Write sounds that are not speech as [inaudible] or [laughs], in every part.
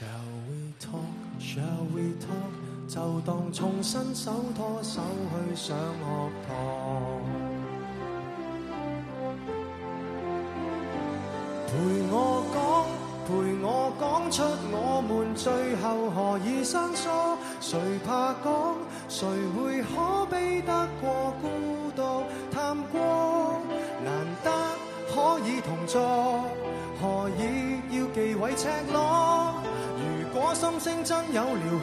Shall we talk? Shall we talk? 就當重新手拖手去上学堂。陪我講，陪我講出我們最後何以生疏。誰怕講？誰會可比得過孤獨探光？難得可以同坐，何以要忌讳赤裸？如果心聲真有療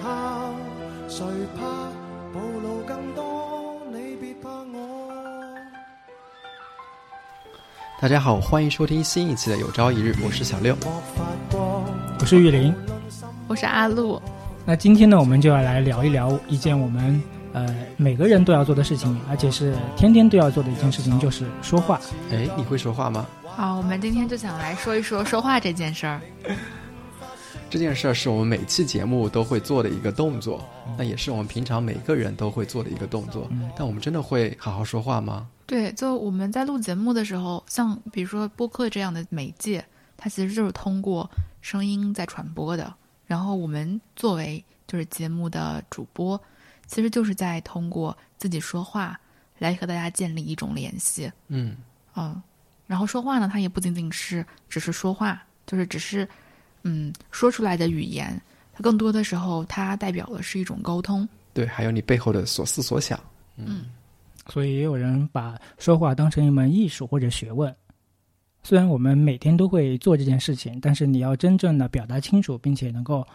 效，誰怕暴露更多？你別怕我。大家好，欢迎收听新一期的《有朝一日》，我是小六。我是玉林。我是阿露，那今天呢，我们就要来聊一聊一件我们呃每个人都要做的事情，而且是天天都要做的一件事情，就是说话。哎，你会说话吗？好，我们今天就想来说一说说话这件事儿。这件事儿是我们每期节目都会做的一个动作，那也是我们平常每个人都会做的一个动作。但我们真的会好好说话吗？对，就我们在录节目的时候，像比如说播客这样的媒介，它其实就是通过声音在传播的。然后我们作为就是节目的主播，其实就是在通过自己说话来和大家建立一种联系。嗯，嗯，然后说话呢，它也不仅仅是只是说话，就是只是嗯说出来的语言，它更多的时候它代表的是一种沟通。对，还有你背后的所思所想。嗯，所以也有人把说话当成一门艺术或者学问。虽然我们每天都会做这件事情，但是你要真正的表达清楚，并且能够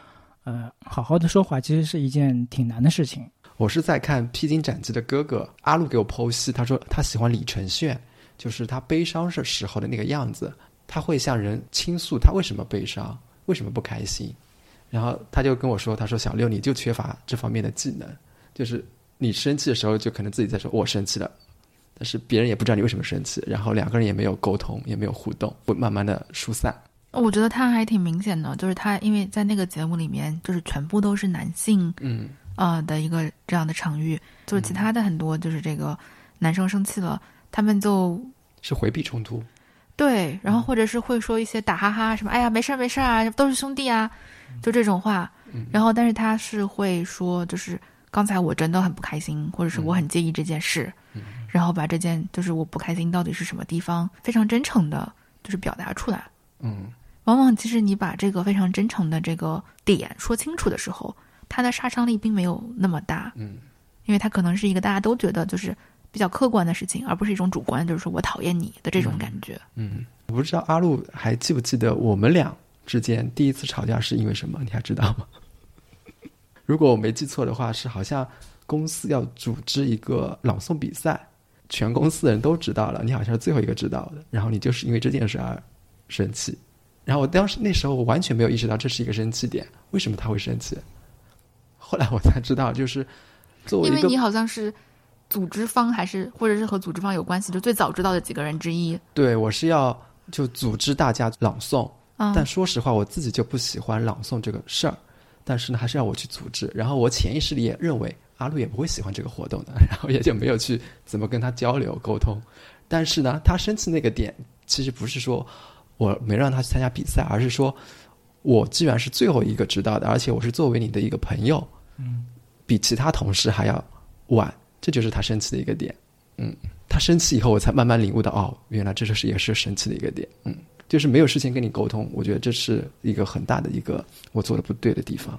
呃好好的说话，其实是一件挺难的事情。我是在看《披荆斩棘的哥哥》，阿路给我剖析，他说他喜欢李承铉，就是他悲伤的时候的那个样子，他会向人倾诉他为什么悲伤，为什么不开心，然后他就跟我说，他说小六你就缺乏这方面的技能，就是你生气的时候就可能自己在说我生气了，但是别人也不知道你为什么生气，然后两个人也没有沟通，也没有互动，会慢慢的疏散。我觉得他还挺明显的，就是他因为在那个节目里面，就是全部都是男性嗯。呃的一个这样的场域，就是其他的很多就是这个男生生气了，他们就是回避冲突。对，然后或者是会说一些打哈哈什么，哎呀没事儿没事儿啊，都是兄弟啊，就这种话。嗯。然后但是他是会说，就是刚才我真的很不开心，或者是我很介意这件事，嗯。然后把这件就是我不开心到底是什么地方，非常真诚的，就是表达出来。嗯。往往其实你把这个非常真诚的这个点说清楚的时候，它的杀伤力并没有那么大，嗯。因为它可能是一个大家都觉得就是比较客观的事情，而不是一种主观，就是说我讨厌你的这种感觉。嗯，我不知道阿路还记不记得我们俩之间第一次吵架是因为什么？你还知道吗？[laughs] 如果我没记错的话，是好像公司要组织一个朗诵比赛，全公司的人都知道了，你好像是最后一个知道的，然后你就是因为这件事而生气。然后我当时那时候我完全没有意识到这是一个生气点，为什么他会生气？后来我才知道，就是作为一个因为你好像是组织方，还是或者是和组织方有关系，就最早知道的几个人之一。对我是要就组织大家朗诵，嗯，但说实话，我自己就不喜欢朗诵这个事儿，但是呢，还是要我去组织。然后我潜意识里也认为阿路也不会喜欢这个活动的，然后也就没有去怎么跟他交流沟通。但是呢，他生气那个点，其实不是说我没让他去参加比赛，而是说我既然是最后一个知道的，而且我是作为你的一个朋友，嗯，比其他同事还要晚，这就是他生气的一个点。嗯，他生气以后，我才慢慢领悟到，哦，原来这就是也是生气的一个点。嗯，就是没有事先跟你沟通，我觉得这是一个很大的一个我做的不对的地方。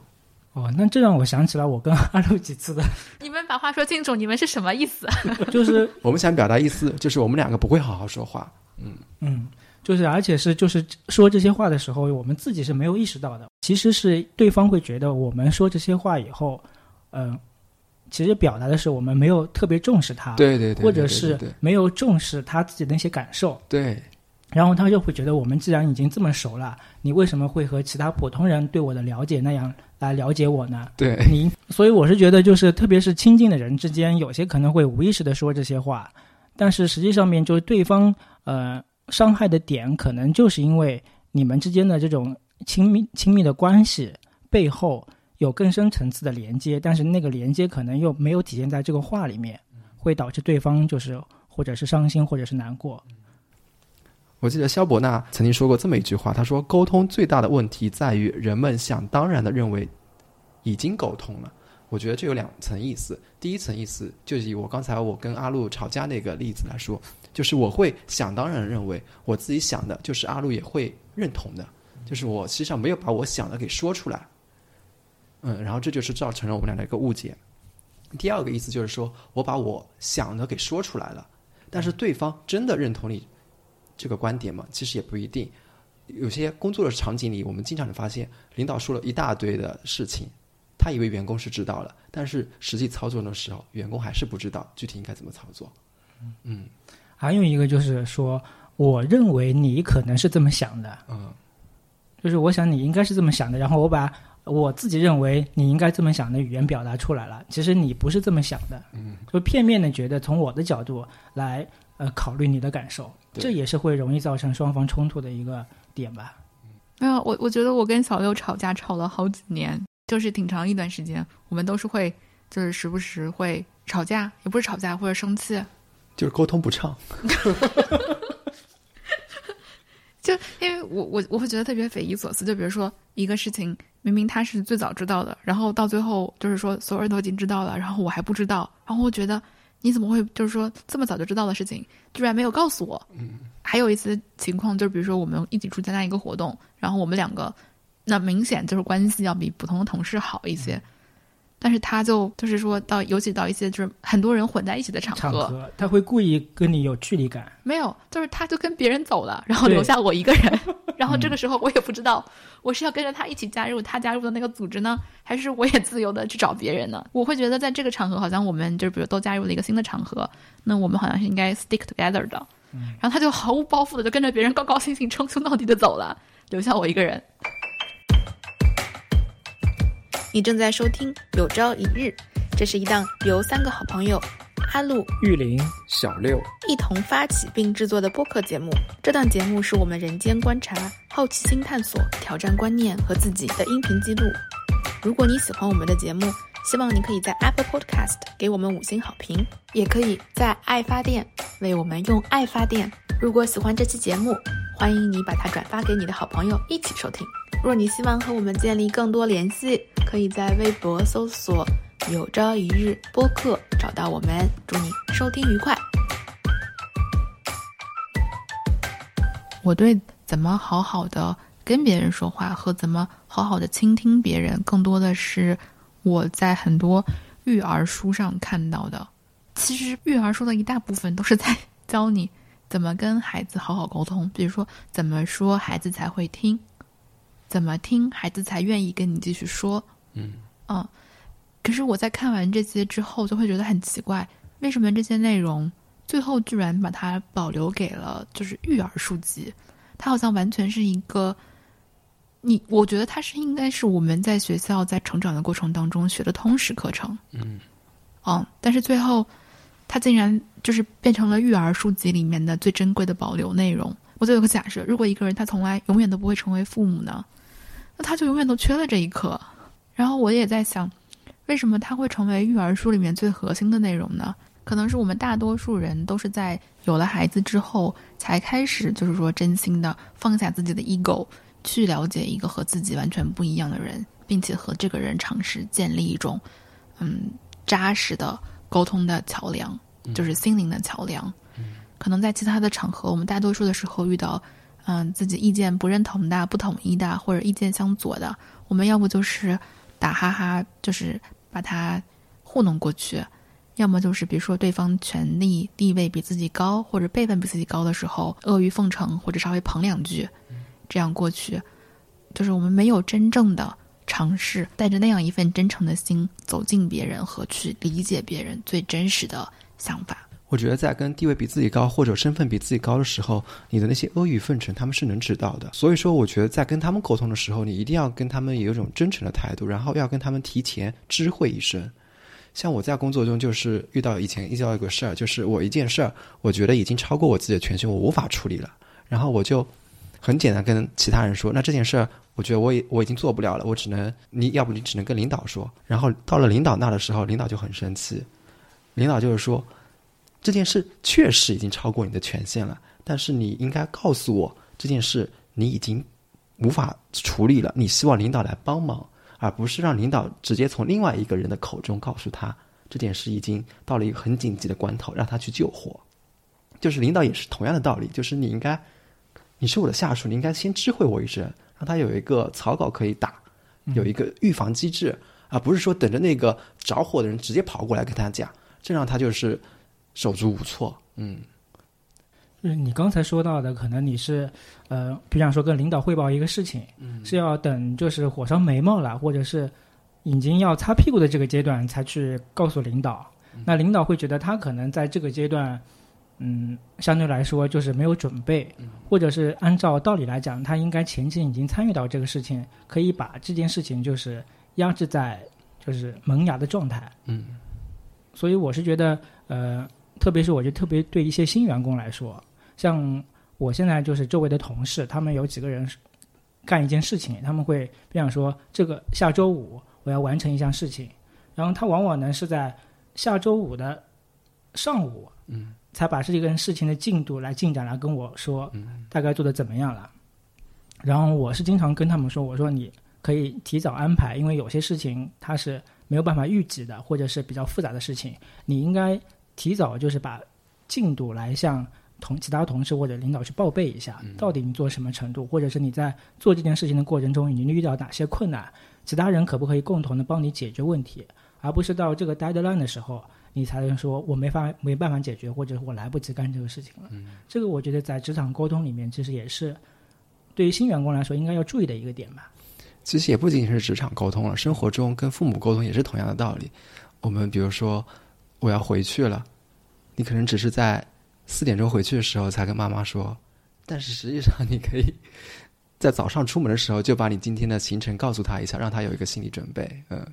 哦，那这让我想起来我跟 [laughs] 阿六几次的，你们把话说清楚，你们是什么意思？[laughs] 就是 [laughs] 我们想表达意思，就是我们两个不会好好说话。嗯，就是而且是就是说这些话的时候，我们自己是没有意识到的。其实是对方会觉得我们说这些话以后，嗯、其实表达的是我们没有特别重视他，对对对，对或者是没有重视他自己的一些感受，对然后他就会觉得我们既然已经这么熟了，你为什么会和其他普通人对我的了解那样来了解我呢？对你，所以我是觉得，就是特别是亲近的人之间，有些可能会无意识的说这些话，但是实际上面就是对方呃伤害的点，可能就是因为你们之间的这种亲密亲密的关系背后有更深层次的连接，但是那个连接可能又没有体现在这个话里面，会导致对方就是或者是伤心，或者是难过。我记得萧伯纳曾经说过这么一句话，他说：“沟通最大的问题在于人们想当然的认为已经沟通了。”我觉得这有两层意思。第一层意思就是以我刚才我跟阿路吵架那个例子来说，就是我会想当然认为我自己想的，就是阿路也会认同的，就是我实际上没有把我想的给说出来。嗯，然后这就是造成了我们俩的一个误解。第二个意思就是说我把我想的给说出来了，但是对方真的认同你这个观点吗？其实也不一定。有些工作的场景里，我们经常能发现，领导说了一大堆的事情，他以为员工是知道了，但是实际操作的时候，员工还是不知道具体应该怎么操作。嗯还有一个就是说，我认为你可能是这么想的，嗯就是我想你应该是这么想的，然后我把我自己认为你应该这么想的语言表达出来了，其实你不是这么想的，嗯，就片面的觉得从我的角度来呃考虑你的感受，这也是会容易造成双方冲突的一个点吧。没有，我我觉得我跟小六吵架吵了好几年，就是挺长一段时间，我们都是会就是时不时会吵架，也不是吵架或者生气，就是沟通不畅。[laughs] 就因为我我我会觉得特别匪夷所思，就比如说一个事情，明明他是最早知道的，然后到最后就是说所有人都已经知道了，然后我还不知道，然后我觉得你怎么会就是说这么早就知道的事情，居然没有告诉我？嗯，还有一次情况就是，比如说我们一起出参加一个活动，然后我们两个那明显就是关系要比普通的同事好一些，但是他就就是说到，尤其到一些就是很多人混在一起的场场合他会故意跟你有距离感，没有，就是他就跟别人走了，然后留下我一个人。[laughs] 然后这个时候我也不知道，我是要跟着他一起加入他加入的那个组织呢，还是我也自由的去找别人呢？我会觉得在这个场合，好像我们就是比如都加入了一个新的场合，那我们好像是应该 stick together 的。然后他就毫无包袱的就跟着别人高高兴兴称兄道弟的走了，留下我一个人。你正在收听《有朝一日》，这是一档由三个好朋友阿路、玉林小六，一同发起并制作的播客节目。这档节目是我们人间观察、好奇心探索、挑战观念和自己的音频记录。如果你喜欢我们的节目，希望你可以在 Apple Podcast 给我们五星好评，也可以在爱发电为我们用爱发电。如果喜欢这期节目，欢迎你把它转发给你的好朋友一起收听。若你希望和我们建立更多联系，可以在微博搜索“有朝一日播客”找到我们。祝你收听愉快。我对怎么好好的跟别人说话和怎么好好的倾听别人，更多的是我在很多育儿书上看到的。其实育儿书的一大部分都是在教你怎么跟孩子好好沟通，比如说怎么说孩子才会听，怎么听孩子才愿意跟你继续说。嗯嗯，可是我在看完这些之后，就会觉得很奇怪，为什么这些内容最后居然把它保留给了就是育儿书籍？它好像完全是一个，你我觉得它是应该是我们在学校在成长的过程当中学的通识课程。嗯嗯，但是最后它竟然就是变成了育儿书籍里面的最珍贵的保留内容。我就有个假设，如果一个人他从来永远都不会成为父母呢，那他就永远都缺了这一课。然后我也在想，为什么他会成为育儿书里面最核心的内容呢？可能是我们大多数人都是在有了孩子之后，才开始就是说真心的放下自己的 ego，去了解一个和自己完全不一样的人，并且和这个人尝试建立一种嗯扎实的沟通的桥梁，就是心灵的桥梁。可能在其他的场合，我们大多数的时候遇到嗯自己意见不认同的、不统一的，或者意见相左的，我们要不就是打哈哈，就是把他糊弄过去。要么就是比如说对方权力地位比自己高，或者辈分比自己高的时候，阿谀奉承或者稍微捧两句，这样过去，就是我们没有真正的尝试带着那样一份真诚的心走进别人和去理解别人最真实的想法。我觉得在跟地位比自己高或者身份比自己高的时候，你的那些阿谀奉承他们是能知道的。所以说，我觉得在跟他们沟通的时候，你一定要跟他们有一种真诚的态度，然后要跟他们提前知会一声。像我在工作中就是遇到以前遇到一个事儿，就是我一件事儿，我觉得已经超过我自己的权限，我无法处理了，然后我就很简单跟其他人说，那这件事儿，我觉得我也我已经做不了了，我只能你要不你只能跟领导说。然后到了领导那的时候，领导就很生气，领导就是说。这件事确实已经超过你的权限了，但是你应该告诉我这件事你已经无法处理了，你希望领导来帮忙，而不是让领导直接从另外一个人的口中告诉他这件事已经到了一个很紧急的关头，让他去救火。就是领导也是同样的道理，就是你应该，你是我的下属，你应该先知会我一声，让他有一个草稿可以打，有一个预防机制，而不是说等着那个着火的人直接跑过来跟他讲，这让他就是手足无措。嗯就是你刚才说到的，可能你是呃，比方说跟领导汇报一个事情，是要等就是火烧眉毛了，或者是已经要擦屁股的这个阶段才去告诉领导。那领导会觉得他可能在这个阶段，嗯，相对来说就是没有准备，或者是按照道理来讲，他应该前期已经参与到这个事情，可以把这件事情就是压制在就是萌芽的状态。嗯。所以我是觉得，呃，特别是我觉得特别对一些新员工来说，像我现在就是周围的同事，他们有几个人干一件事情，他们会比方说这个下周五我要完成一项事情，然后他往往呢是在下周五的上午，嗯，才把这个事情的进度来进展来跟我说，大概做的怎么样了。然后我是经常跟他们说，我说你可以提早安排，因为有些事情它是没有办法预计的，或者是比较复杂的事情，你应该提早就是把进度来向同其他同事或者领导去报备一下，到底你做什么程度，或者是你在做这件事情的过程中已经遇到哪些困难，其他人可不可以共同的帮你解决问题，而不是到这个 deadline 的时候。你才能说我没法没办法解决，或者我来不及干这个事情了。这个我觉得在职场沟通里面，其实也是对于新员工来说应该要注意的一个点吧。其实也不仅仅是职场沟通了，生活中跟父母沟通也是同样的道理。我们比如说，我要回去了，你可能只是在四点钟回去的时候才跟妈妈说，但是实际上你可以在早上出门的时候就把你今天的行程告诉他一下，让他有一个心理准备。嗯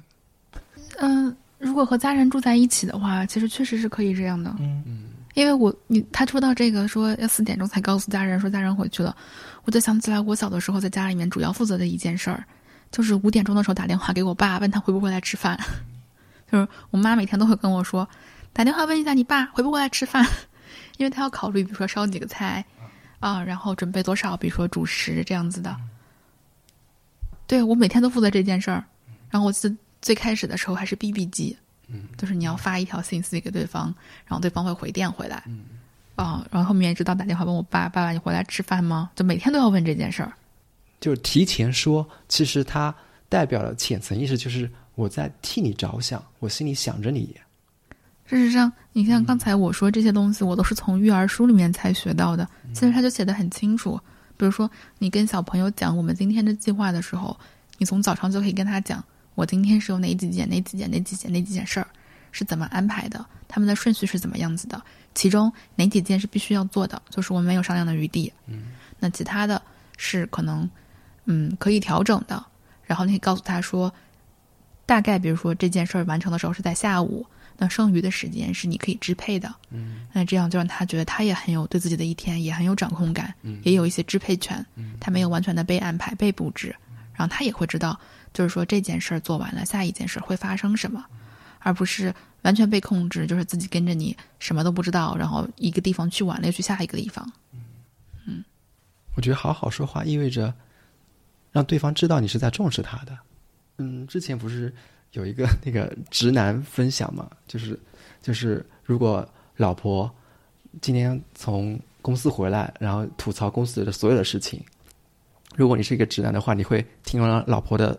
嗯，如果和家人住在一起的话，其实确实是可以这样的。嗯嗯因为我你他说到这个说要四点钟才告诉家人说家人回去了，我就想起来我小的时候在家里面主要负责的一件事儿，就是五点钟的时候打电话给我爸，问他回不回来吃饭。[laughs] 就是我妈每天都会跟我说，打电话问一下你爸回不回来吃饭，[laughs] 因为他要考虑比如说烧几个菜啊，然后准备多少，比如说主食这样子的。对我每天都负责这件事儿，然后我记得最开始的时候还是 BB 机，嗯就是你要发一条信息给对方，然后对方会回电回来。嗯啊、然后后面一直到打电话问我爸，爸爸你回来吃饭吗？就每天都要问这件事儿。就是提前说，其实它代表了浅层意识，就是我在替你着想，我心里想着你。事实上，你像刚才我说这些东西，我都是从育儿书里面才学到的。其实他就写的很清楚，比如说你跟小朋友讲我们今天的计划的时候，你从早上就可以跟他讲，我今天是有哪几件、哪几件、哪几件、哪几件事儿是怎么安排的，他们的顺序是怎么样子的，其中哪几件是必须要做的，就是我们没有商量的余地。嗯，那其他的是可能嗯可以调整的，然后你可以告诉他说，大概比如说这件事儿完成的时候是在下午。那剩余的时间是你可以支配的，嗯，那这样就让他觉得他也很有对自己的一天也很有掌控感，嗯也有一些支配权，嗯他没有完全的被安排、被布置，然后他也会知道，就是说这件事儿做完了，下一件事会发生什么，而不是完全被控制，就是自己跟着你什么都不知道，然后一个地方去完了又去下一个地方。嗯我觉得好好说话意味着让对方知道你是在重视他的。嗯，之前不是有一个那个直男分享嘛，就是就是如果老婆今天从公司回来，然后吐槽公司的所有的事情，如果你是一个直男的话，你会听完老婆的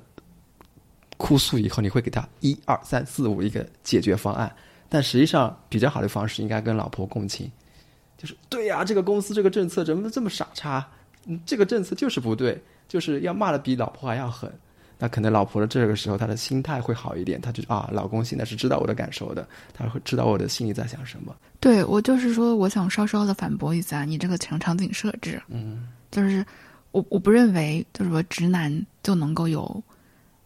哭诉以后，你会给他一二三四五一个解决方案。但实际上，比较好的方式应该跟老婆共情，就是对呀、这个公司这个政策怎么能这么傻叉？这个政策就是不对，就是要骂的比老婆还要狠。那可能老婆的这个时候，她的心态会好一点，她就啊，老公现在是知道我的感受的，他会知道我的心里在想什么。对我就是说，我想稍稍的反驳一下你这个场场景设置，嗯就是我我不认为就是说直男就能够有，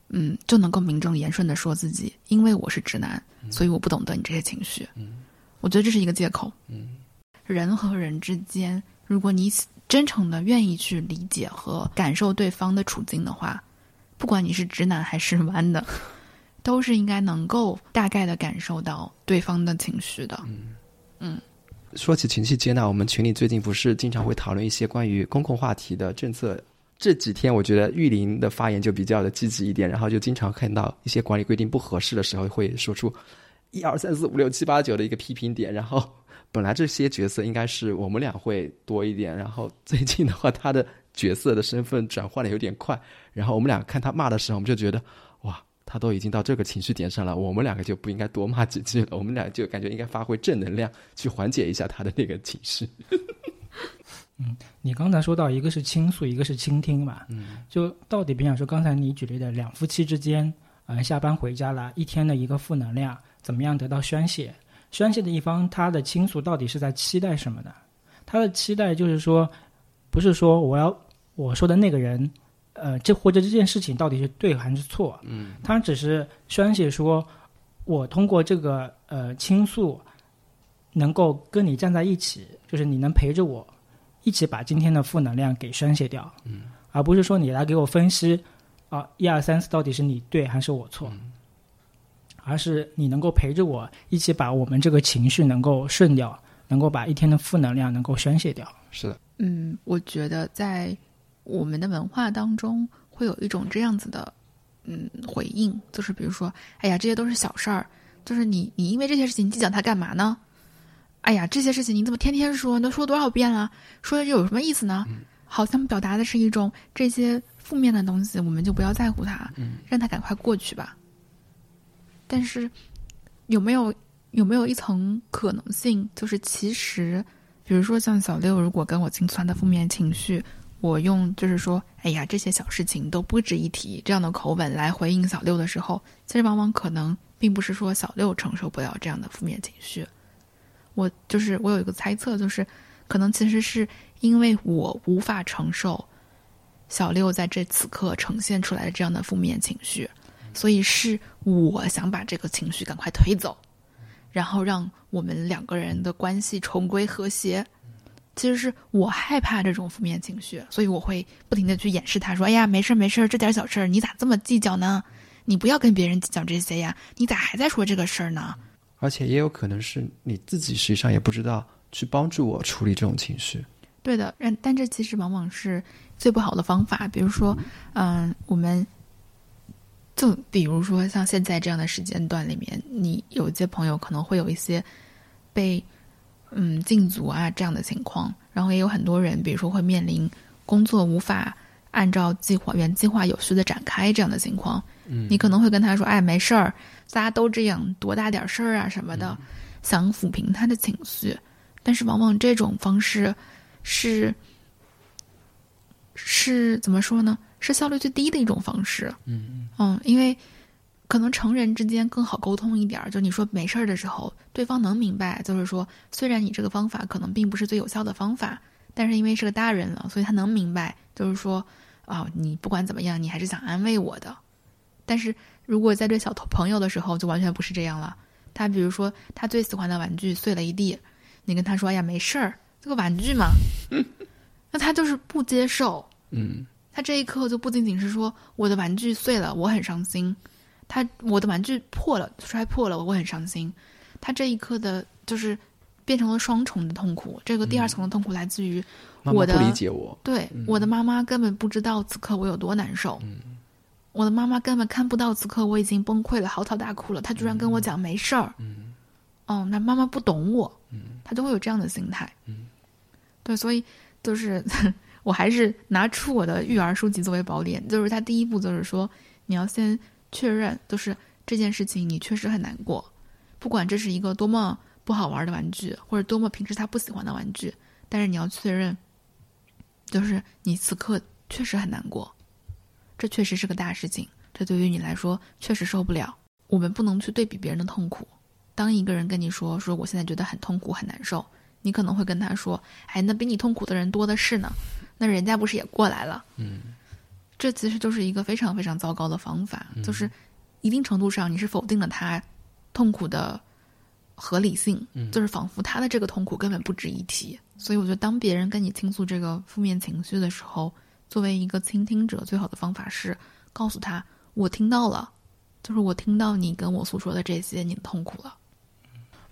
嗯，就能够名正言顺的说自己，因为我是直男，所以我不懂得你这些情绪。嗯我觉得这是一个借口。嗯人和人之间，如果你真诚的愿意去理解和感受对方的处境的话，不管你是直男还是弯的，[laughs] 都是应该能够大概的感受到对方的情绪的。嗯嗯，说起情绪接纳，我们群里最近不是经常会讨论一些关于公共话题的政策。这几天我觉得玉林的发言就比较的积极一点，然后就经常看到一些管理规定不合适的时候，会说出一二三四五六七八九的一个批评点。然后 [laughs] 本来这些角色应该是我们俩会多一点，然后最近的话他的角色的身份转换的有点快，然后我们俩看他骂的时候，我们就觉得哇，他都已经到这个情绪点上了，我们两个就不应该多骂几句了，我们俩就感觉应该发挥正能量去缓解一下他的那个情绪。[laughs] 嗯，你刚才说到一个是倾诉，一个是倾听嘛，嗯，就到底，比方说刚才你举例的两夫妻之间，嗯、下班回家了，一天的一个负能量，怎么样得到宣泄？宣泄的一方他的倾诉到底是在期待什么呢？他的期待就是说，不是说我要我说的那个人，呃，这或者这件事情到底是对还是错？嗯，他只是宣泄说，我通过这个呃倾诉，能够跟你站在一起，就是你能陪着我，一起把今天的负能量给宣泄掉。嗯，而不是说你来给我分析啊，一二三四到底是你对还是我错，而是你能够陪着我一起把我们这个情绪能够顺掉，能够把一天的负能量能够宣泄掉。是的，嗯，我觉得在我们的文化当中会有一种这样子的嗯回应，就是比如说，哎呀，这些都是小事儿，就是你你因为这些事情计较它干嘛呢？哎呀，这些事情你怎么天天说？你都说多少遍了？说的这有什么意思呢？好像表达的是一种这些负面的东西，我们就不要在乎它，让它赶快过去吧。但是有没有有没有一层可能性，就是其实，比如说像小六，如果跟我倾诉他的负面情绪，我用就是说，哎呀，这些小事情都不值一提这样的口吻来回应小六的时候，其实往往可能并不是说小六承受不了这样的负面情绪。我就是我有一个猜测，就是可能其实是因为我无法承受小六在这此刻呈现出来的这样的负面情绪，所以是我想把这个情绪赶快推走，然后让我们两个人的关系重归和谐。其实是我害怕这种负面情绪，所以我会不停的去掩饰他，说：“哎呀，没事儿没事儿，这点小事儿你咋这么计较呢？你不要跟别人计较这些呀，你咋还在说这个事儿呢？”而且也有可能是你自己实际上也不知道去帮助我处理这种情绪。对的，但但这其实往往是最不好的方法。比如说，嗯，我们就比如说像现在这样的时间段里面，你有一些朋友可能会有一些被嗯禁足啊这样的情况，然后也有很多人，比如说会面临工作无法按照计划原计划有序的展开这样的情况。嗯，你可能会跟他说：“哎，没事儿，大家都这样，多大点事儿啊什么的，想抚平他的情绪。”但是往往这种方式是是怎么说呢？是效率最低的一种方式。嗯嗯，因为可能成人之间更好沟通一点儿。就你说没事儿的时候，对方能明白，就是说，虽然你这个方法可能并不是最有效的方法，但是因为是个大人了，所以他能明白，就是说，啊、你不管怎么样，你还是想安慰我的。但是如果在对小头朋友的时候，就完全不是这样了。他比如说，他最喜欢的玩具碎了一地，你跟他说：“哎呀，没事儿，这个玩具嘛。[laughs] ”那他就是不接受。嗯他这一刻就不仅仅是说我的玩具碎了，我很伤心；他我的玩具破了，摔破了，我很伤心。他这一刻的就是变成了双重的痛苦。这个第二层的痛苦来自于我的不理解我。对，嗯我的妈妈根本不知道此刻我有多难受。我的妈妈根本看不到此刻我已经崩溃了，嚎啕大哭了。她居然跟我讲没事儿。嗯哦，那妈妈不懂我，嗯她就会有这样的心态。嗯，对，所以就是 [laughs] 我还是拿出我的育儿书籍作为宝典，就是他第一步就是说，你要先确认，就是这件事情你确实很难过，不管这是一个多么不好玩的玩具，或者多么平时他不喜欢的玩具，但是你要确认，就是你此刻确实很难过，这确实是个大事情，这对于你来说确实受不了。我们不能去对比别人的痛苦。当一个人跟你说说我现在觉得很痛苦很难受，你可能会跟他说：“哎，那比你痛苦的人多的是呢，那人家不是也过来了？”嗯这其实就是一个非常非常糟糕的方法，就是一定程度上你是否定了他痛苦的合理性，嗯就是仿佛他的这个痛苦根本不值一提。所以我觉得，当别人跟你倾诉这个负面情绪的时候，作为一个倾听者，最好的方法是告诉他：“我听到了，就是我听到你跟我诉说的这些，你的痛苦了。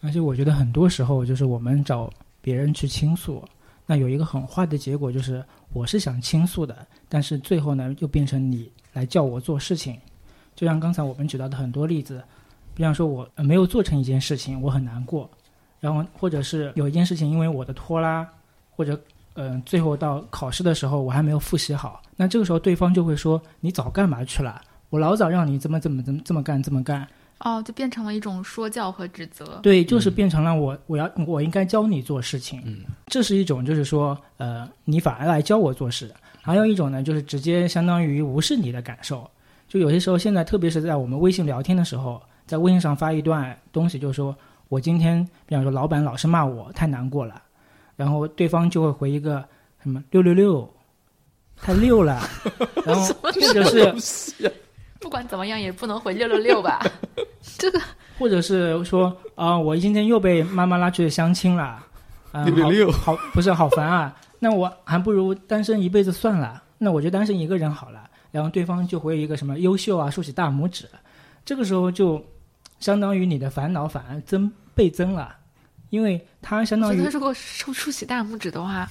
而且我觉得很多时候，就是我们找别人去倾诉。那有一个很坏的结果就是，我是想倾诉的，但是最后呢，又变成你来叫我做事情。就像刚才我们举到的很多例子，比方说我没有做成一件事情，我很难过，然后或者是有一件事情因为我的拖拉，或者嗯、呃最后到考试的时候我还没有复习好，那这个时候对方就会说你早干嘛去了？我老早让你怎么怎么怎么这么干这么干，哦，就变成了一种说教和指责。对，就是变成了我我要我应该教你做事情，嗯，这是一种就是说呃你反而来教我做事，还有一种呢就是直接相当于无视你的感受，就有些时候现在特别是在我们微信聊天的时候，在微信上发一段东西，就是说我今天比方说老板老是骂我太难过了，然后对方就会回一个什么六六六，太溜了，[laughs] 然后或者是不管怎么样也不能回六六六吧？[laughs] 这个或者是说啊、我今天又被妈妈拉去相亲了，啊、六六六好好不是好烦啊，那我还不如单身一辈子算了，那我就单身一个人好了。然后对方就回一个什么优秀啊，竖起大拇指，这个时候就相当于你的烦恼反而增倍增了，因为他相当于觉得如果竖竖起大拇指的话，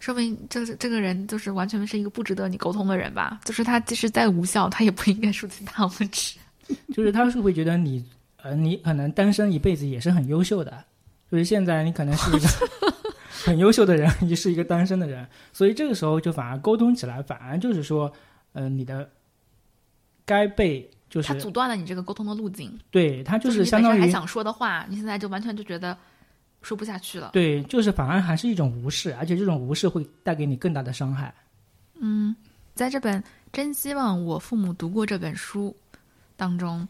说明这这个人就是完全是一个不值得你沟通的人吧？就是他即使再无效，他也不应该竖起大拇指。[laughs] 就是他是会觉得你，呃，你可能单身一辈子也是很优秀的，就是现在你可能是一个 [laughs] 很优秀的人，你是一个单身的人，所以这个时候就反而沟通起来，反而就是说，呃，你的该被就是他阻断了你这个沟通的路径，对他就就是你相当于想说的话，你现在就完全就觉得说不下去了。对，就是反而还是一种无视，而且这种无视会带给你更大的伤害。嗯，在这本真希望我父母读过这本书当中，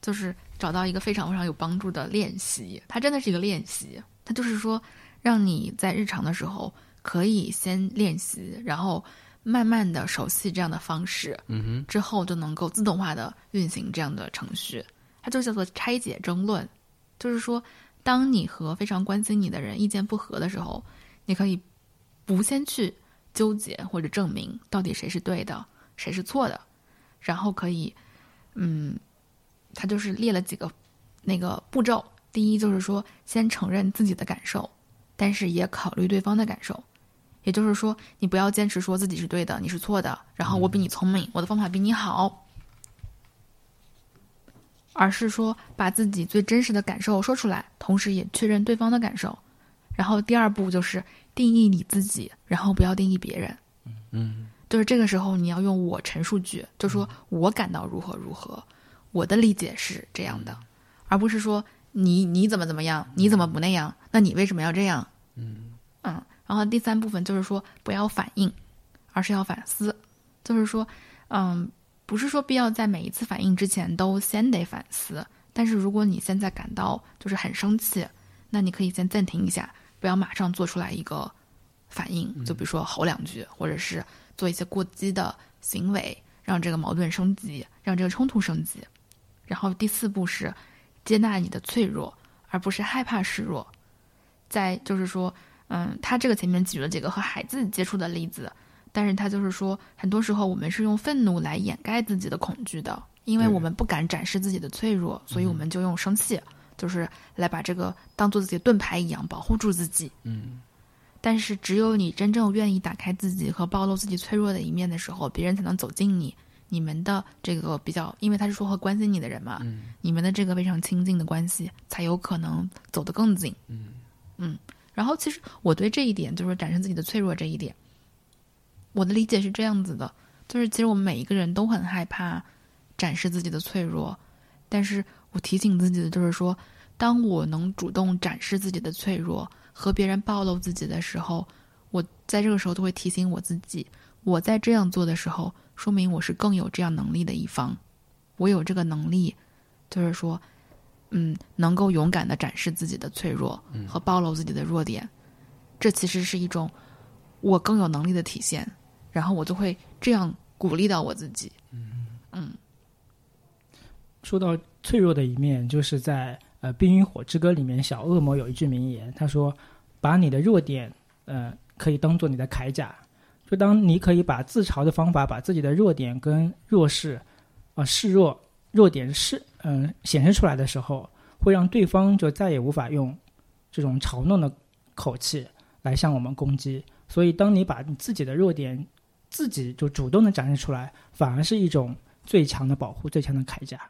就是找到一个非常非常有帮助的练习。它真的是一个练习，它就是说让你在日常的时候可以先练习，然后慢慢的熟悉这样的方式，嗯哼，之后就能够自动化的运行这样的程序。它就叫做拆解争论，就是说，当你和非常关心你的人意见不合的时候，你可以不先去纠结或者证明到底谁是对的，谁是错的，然后可以，嗯，他就是列了几个那个步骤。第一就是说，先承认自己的感受，但是也考虑对方的感受。也就是说，你不要坚持说自己是对的，你是错的，然后我比你聪明，我的方法比你好，而是说把自己最真实的感受说出来，同时也确认对方的感受。然后第二步就是定义你自己，然后不要定义别人。嗯，就是这个时候你要用我陈述句，就说我感到如何如何，我的理解是这样的，而不是说你你怎么怎么样，你怎么不那样？那你为什么要这样？嗯嗯，然后第三部分就是说不要反应，而是要反思，就是说，嗯，不是说必要在每一次反应之前都先得反思，但是如果你现在感到就是很生气，那你可以先暂停一下，不要马上做出来一个反应，就比如说吼两句，或者是做一些过激的行为，让这个矛盾升级，让这个冲突升级。然后第四步是接纳你的脆弱，而不是害怕示弱。在就是说，嗯，他这个前面举了几个和孩子接触的例子，但是他就是说，很多时候我们是用愤怒来掩盖自己的恐惧的，因为我们不敢展示自己的脆弱，所以我们就用生气，就是来把这个当做自己的盾牌一样保护住自己。嗯，但是只有你真正愿意打开自己和暴露自己脆弱的一面的时候，别人才能走近你。你们的这个比较，因为他是说和关心你的人嘛，嗯你们的这个非常亲近的关系才有可能走得更近。嗯嗯，然后其实我对这一点，就是展示自己的脆弱这一点，我的理解是这样子的，就是其实我们每一个人都很害怕展示自己的脆弱，但是我提醒自己的就是说，当我能主动展示自己的脆弱，和别人暴露自己的时候，我在这个时候都会提醒我自己，我在这样做的时候，说明我是更有这样能力的一方，我有这个能力，就是说，嗯，能够勇敢的展示自己的脆弱和暴露自己的弱点，这其实是一种我更有能力的体现，然后我就会这样鼓励到我自己。嗯说到脆弱的一面，就是在呃《冰与火之歌》里面，小恶魔有一句名言，他说：“把你的弱点，呃，可以当做你的铠甲。就当你可以把自嘲的方法，把自己的弱点跟弱势，啊、示弱弱点示嗯、显示出来的时候，会让对方就再也无法用这种嘲弄的口气来向我们攻击。所以，当你把你自己的弱点自己就主动的展示出来，反而是一种最强的保护、最强的铠甲。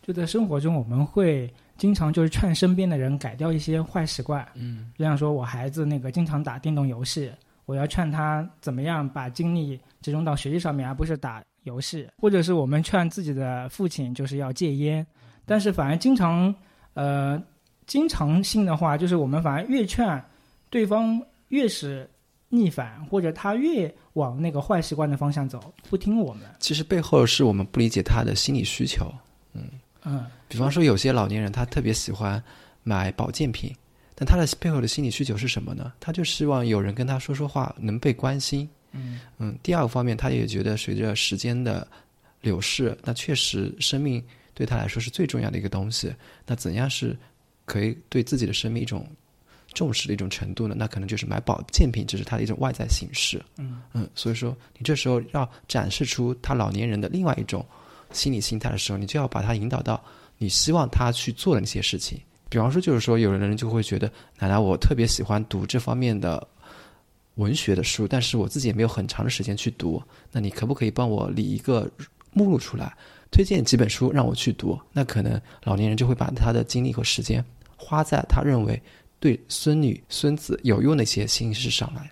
就在生活中，我们会经常就是劝身边的人改掉一些坏习惯，嗯，就像说我孩子那个经常打电动游戏，我要劝他怎么样把精力集中到学习上面，而不是打游戏，或者是我们劝自己的父亲就是要戒烟，但是反而经常呃经常性的话，就是我们反而越劝对方越是逆反，或者他越往那个坏习惯的方向走，不听我们，其实背后是我们不理解他的心理需求。嗯嗯比方说，有些老年人他特别喜欢买保健品，但他的背后的心理需求是什么呢？他就希望有人跟他说说话，能被关心。嗯嗯，第二个方面，他也觉得随着时间的流逝，那确实生命对他来说是最重要的一个东西。那怎样是可以对自己的生命一种重视的一种程度呢？那可能就是买保健品，这是他的一种外在形式。嗯嗯，所以说你这时候要展示出他老年人的另外一种心理心态的时候，你就要把他引导到你希望他去做的那些事情。比方说，就是说，有的人就会觉得，奶奶，我特别喜欢读这方面的文学的书，但是我自己也没有很长的时间去读。那你可不可以帮我理一个目录出来，推荐几本书让我去读？那可能老年人就会把他的精力和时间花在他认为对孙女、孙子有用的一些心事上来。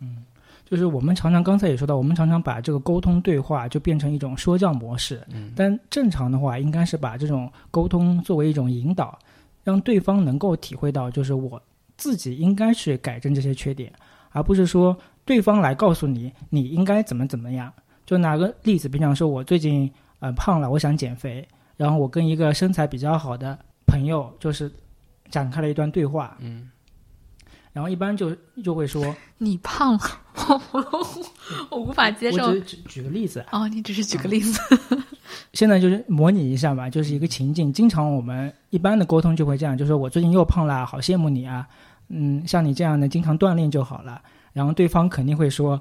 嗯就是我们常常刚才也说到，我们常常把这个沟通对话就变成一种说教模式。嗯，但正常的话，应该是把这种沟通作为一种引导，让对方能够体会到，就是我自己应该去改正这些缺点，而不是说对方来告诉你你应该怎么怎么样。就拿个例子，比方说，我最近呃胖了，我想减肥，然后我跟一个身材比较好的朋友就是展开了一段对话，嗯，然后一般就就会说，[laughs] 你胖了，我我我无法接受我。只举举个例子，哦，你只是举个例子。现在就是模拟一下吧，就是一个情境。经常我们一般的沟通就会这样，就说我最近又胖了，好羡慕你啊。嗯，像你这样的经常锻炼就好了。然后对方肯定会说，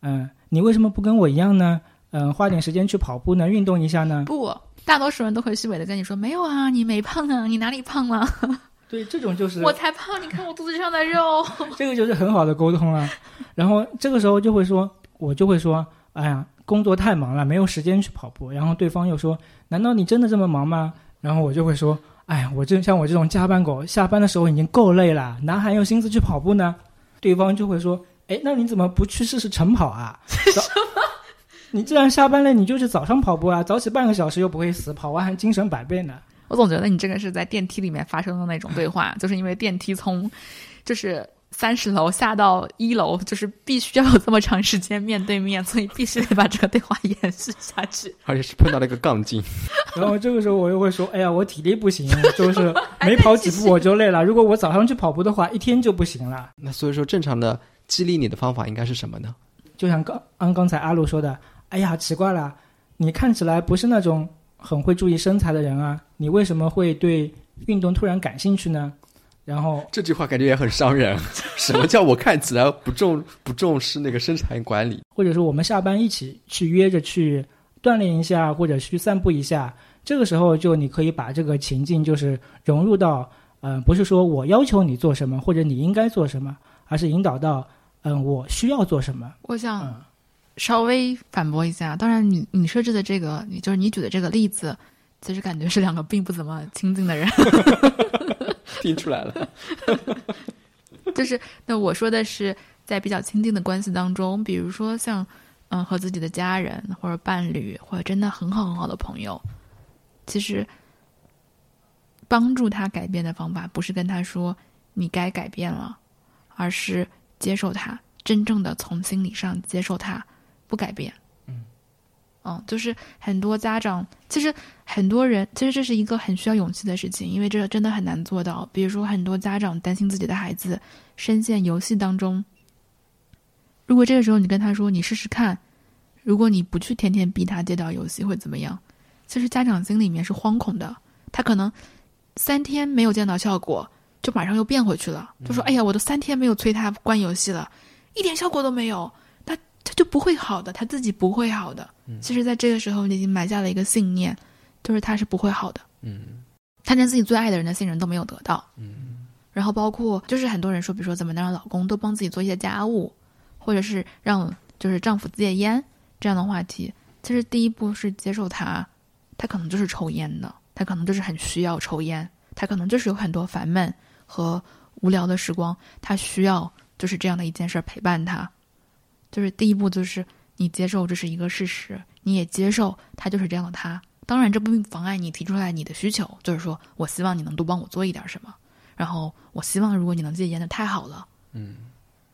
嗯，你为什么不跟我一样呢？嗯，花点时间去跑步呢，运动一下呢？不，大多数人都会虚伪的跟你说没有啊，你没胖啊，你哪里胖了？[laughs] 对，这种就是我才胖，你看我肚子上的肉。[laughs] 这个就是很好的沟通了。然后这个时候就会说，我就会说，哎呀，工作太忙了，没有时间去跑步。然后对方又说，难道你真的这么忙吗？然后我就会说，哎呀，我就像我这种加班狗，下班的时候已经够累了，哪还有心思去跑步呢？对方就会说，哎，那你怎么不去试试晨跑啊？[laughs] 早你既然下班了，你就去早上跑步啊，早起半个小时又不会死，跑完还精神百倍呢。我总觉得你这个是在电梯里面发生的那种对话，就是因为电梯从就是三十楼下到一楼，就是必须要有这么长时间面对面，所以必须得把这个对话延续下去。而且是碰到了一个杠精。[laughs] 然后这个时候我又会说，哎呀，我体力不行，[laughs] 就是没跑几步我就累了。如果我早上去跑步的话，一天就不行了。那所以说，正常的激励你的方法应该是什么呢？就像刚刚刚才阿路说的，哎呀，奇怪了，你看起来不是那种很会注意身材的人啊，你为什么会对运动突然感兴趣呢？然后这句话感觉也很伤人。[laughs] 什么叫我看起来不重不重视那个生产管理？或者说我们下班一起去约着去锻炼一下，或者去散步一下，这个时候就你可以把这个情境就是融入到，嗯、不是说我要求你做什么或者你应该做什么，而是引导到，嗯、我需要做什么。我想嗯，稍微反驳一下，当然你你设置的这个，你就是你举的这个例子，其实感觉是两个并不怎么亲近的人。[laughs] 听出来了。[laughs] 就是那我说的是在比较亲近的关系当中，比如说像嗯和自己的家人或者伴侣或者真的很好很好的朋友，其实帮助他改变的方法不是跟他说你该改变了，而是接受他，真正的从心理上接受他，不改变。嗯嗯，就是很多家长，其实很多人，其实这是一个很需要勇气的事情，因为这真的很难做到。比如说，很多家长担心自己的孩子深陷游戏当中，如果这个时候你跟他说你试试看，如果你不去天天逼他戒掉游戏会怎么样？其实家长心里面是惶恐的，他可能三天没有见到效果，就马上又变回去了，就说：“哎呀，我都三天没有催他关游戏了，一点效果都没有，他他就不会好的，他自己不会好的。”其实，在这个时候，你已经埋下了一个信念，就是他是不会好的。嗯他连自己最爱的人的信任都没有得到。嗯然后包括就是很多人说，比如说怎么能让老公多帮自己做一些家务，或者是让就是丈夫戒烟这样的话题，其实第一步是接受他，他可能就是抽烟的，他可能就是很需要抽烟，他可能就是有很多烦闷和无聊的时光，他需要就是这样的一件事儿陪伴他，就是第一步就是你接受这是一个事实，你也接受他就是这样的他。当然，这并不妨碍你提出来你的需求，就是说我希望你能多帮我做一点什么，然后我希望如果你能戒烟，的太好了。嗯，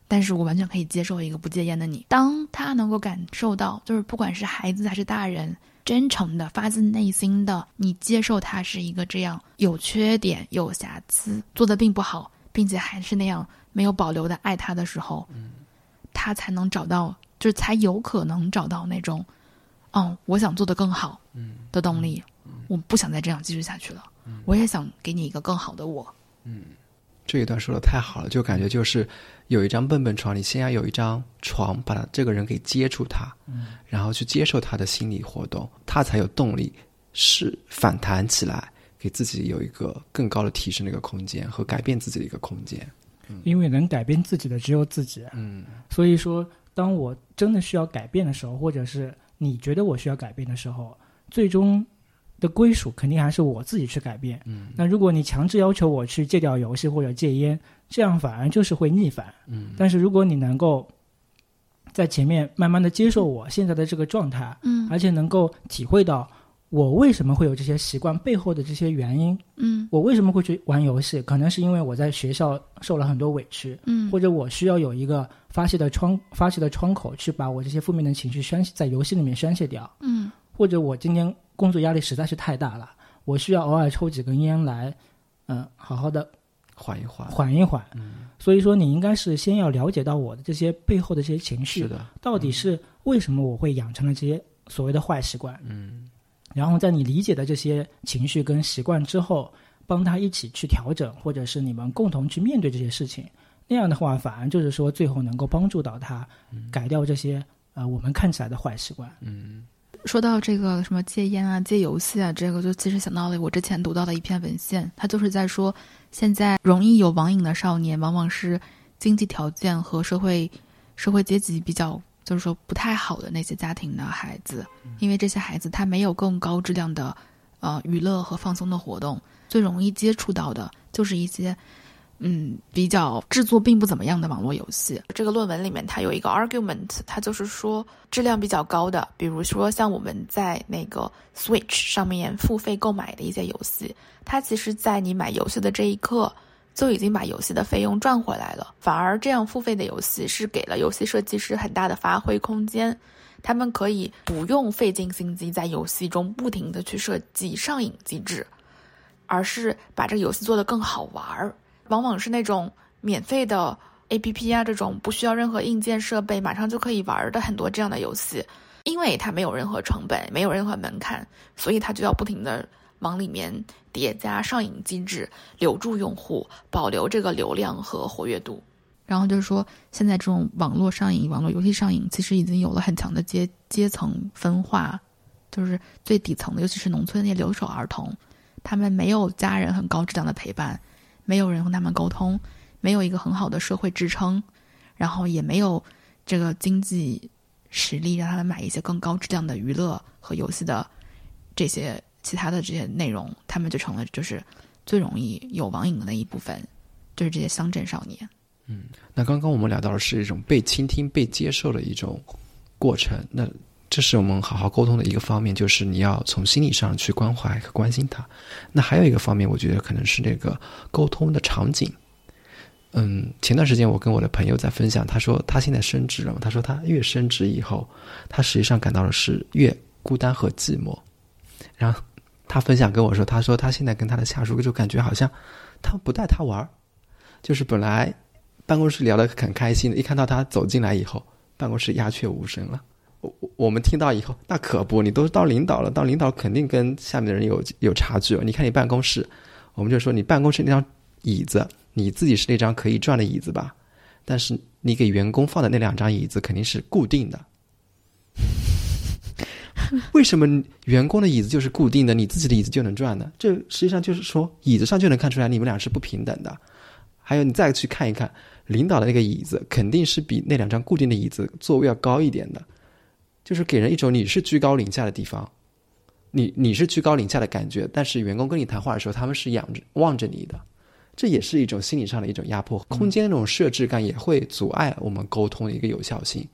但是我完全可以接受一个不戒烟的你。当他能够感受到，就是不管是孩子还是大人，真诚的、发自内心的，你接受他是一个这样有缺点、有瑕疵、做的并不好，并且还是那样没有保留的爱他的时候，嗯，他才能找到，就是才有可能找到那种，哦，我想做的更好，嗯的动力。我不想再这样继续下去了，我也想给你一个更好的我。嗯这一段说的太好了，就感觉就是有一张笨笨床，你先要有一张床，把这个人给接触他，嗯然后去接受他的心理活动，他才有动力是反弹起来，给自己有一个更高的提升的一个空间和改变自己的一个空间。因为能改变自己的只有自己。嗯所以说，当我真的需要改变的时候，或者是你觉得我需要改变的时候，最终的归属肯定还是我自己去改变。嗯那如果你强制要求我去戒掉游戏或者戒烟，这样反而就是会逆反。嗯但是如果你能够在前面慢慢的接受我现在的这个状态，嗯而且能够体会到我为什么会有这些习惯背后的这些原因，嗯。我为什么会去玩游戏，可能是因为我在学校受了很多委屈，嗯。或者我需要有一个发泄的窗发泄的窗口，去把我这些负面的情绪宣泄在游戏里面宣泄掉，嗯。或者我今天工作压力实在是太大了，我需要偶尔抽几根烟来，嗯，好好的缓一缓。缓一缓。嗯，所以说，你应该是先要了解到我的这些背后的这些情绪是，的，到底是为什么我会养成了这些所谓的坏习惯，嗯然后在你理解的这些情绪跟习惯之后，帮他一起去调整，或者是你们共同去面对这些事情。那样的话，反而就是说，最后能够帮助到他改掉这些呃我们看起来的坏习惯。嗯说到这个什么戒烟啊、戒游戏啊，这个就其实想到了我之前读到的一篇文献，它就是在说，现在容易有网瘾的少年，往往是经济条件和社会社会阶级比较，就是说不太好的那些家庭的孩子，因为这些孩子他没有更高质量的呃娱乐和放松的活动，最容易接触到的就是一些。嗯，比较制作并不怎么样的网络游戏。这个论文里面它有一个 argument，它就是说质量比较高的，比如说像我们在那个 Switch 上面付费购买的一些游戏，它其实在你买游戏的这一刻就已经把游戏的费用赚回来了。反而这样付费的游戏是给了游戏设计师很大的发挥空间，他们可以不用费尽心机在游戏中不停的去设计上瘾机制，而是把这个游戏做得更好玩儿。往往是那种免费的 A P P 啊，这种不需要任何硬件设备，马上就可以玩的很多这样的游戏，因为它没有任何成本，没有任何门槛，所以它就要不停的往里面叠加上瘾机制，留住用户，保留这个流量和活跃度。然后就是说，现在这种网络上瘾、网络游戏上瘾，其实已经有了很强的阶阶层分化，就是最底层的，尤其是农村那些留守儿童，他们没有家人很高质量的陪伴。没有人和他们沟通，没有一个很好的社会支撑，然后也没有这个经济实力让他们买一些更高质量的娱乐和游戏的这些其他的这些内容，他们就成了就是最容易有网瘾的那一部分，就是这些乡镇少年。嗯。那刚刚我们聊到的是一种被倾听、被接受的一种过程，那这是我们好好沟通的一个方面，就是你要从心理上去关怀和关心他。那还有一个方面，我觉得可能是那个沟通的场景。嗯，前段时间我跟我的朋友在分享，他说他现在升职了，他说他越升职以后，他实际上感到的是越孤单和寂寞。然后他分享跟我说，他说他现在跟他的下属就感觉好像他不带他玩儿，就是本来办公室聊得很开心的，一看到他走进来以后，办公室鸦雀无声了。我我们听到以后，那可不，你都当领导了，当领导肯定跟下面的人有有差距。你看你办公室，我们就说你办公室那张椅子，你自己是那张可以转的椅子吧，但是你给员工放的那两张椅子肯定是固定的。[laughs] 为什么员工的椅子就是固定的，你自己的椅子就能转呢？这实际上就是说，椅子上就能看出来你们俩是不平等的。还有你再去看一看领导的那个椅子，肯定是比那两张固定的椅子座位要高一点的，就是给人一种你是居高临下的地方，你你是居高临下的感觉，但是员工跟你谈话的时候，他们是仰着望着你的，这也是一种心理上的一种压迫。空间那种设置感也会阻碍我们沟通的一个有效性。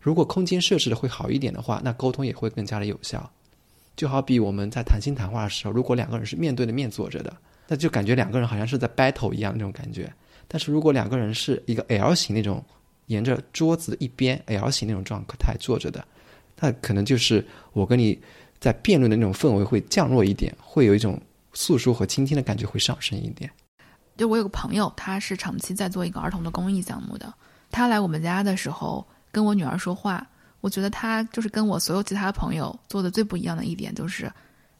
如果空间设置的会好一点的话，那沟通也会更加的有效。就好比我们在谈心谈话的时候，如果两个人是面对的面坐着的，那就感觉两个人好像是在 battle 一样那种感觉。但是如果两个人是一个 L 型那种，沿着桌子一边 L 型那种状态坐着的，那可能就是我跟你在辩论的那种氛围会降落一点，会有一种诉说和倾听的感觉会上升一点。就我有个朋友，他是长期在做一个儿童的公益项目的。他来我们家的时候跟我女儿说话，我觉得她就是跟我所有其他朋友做的最不一样的一点，就是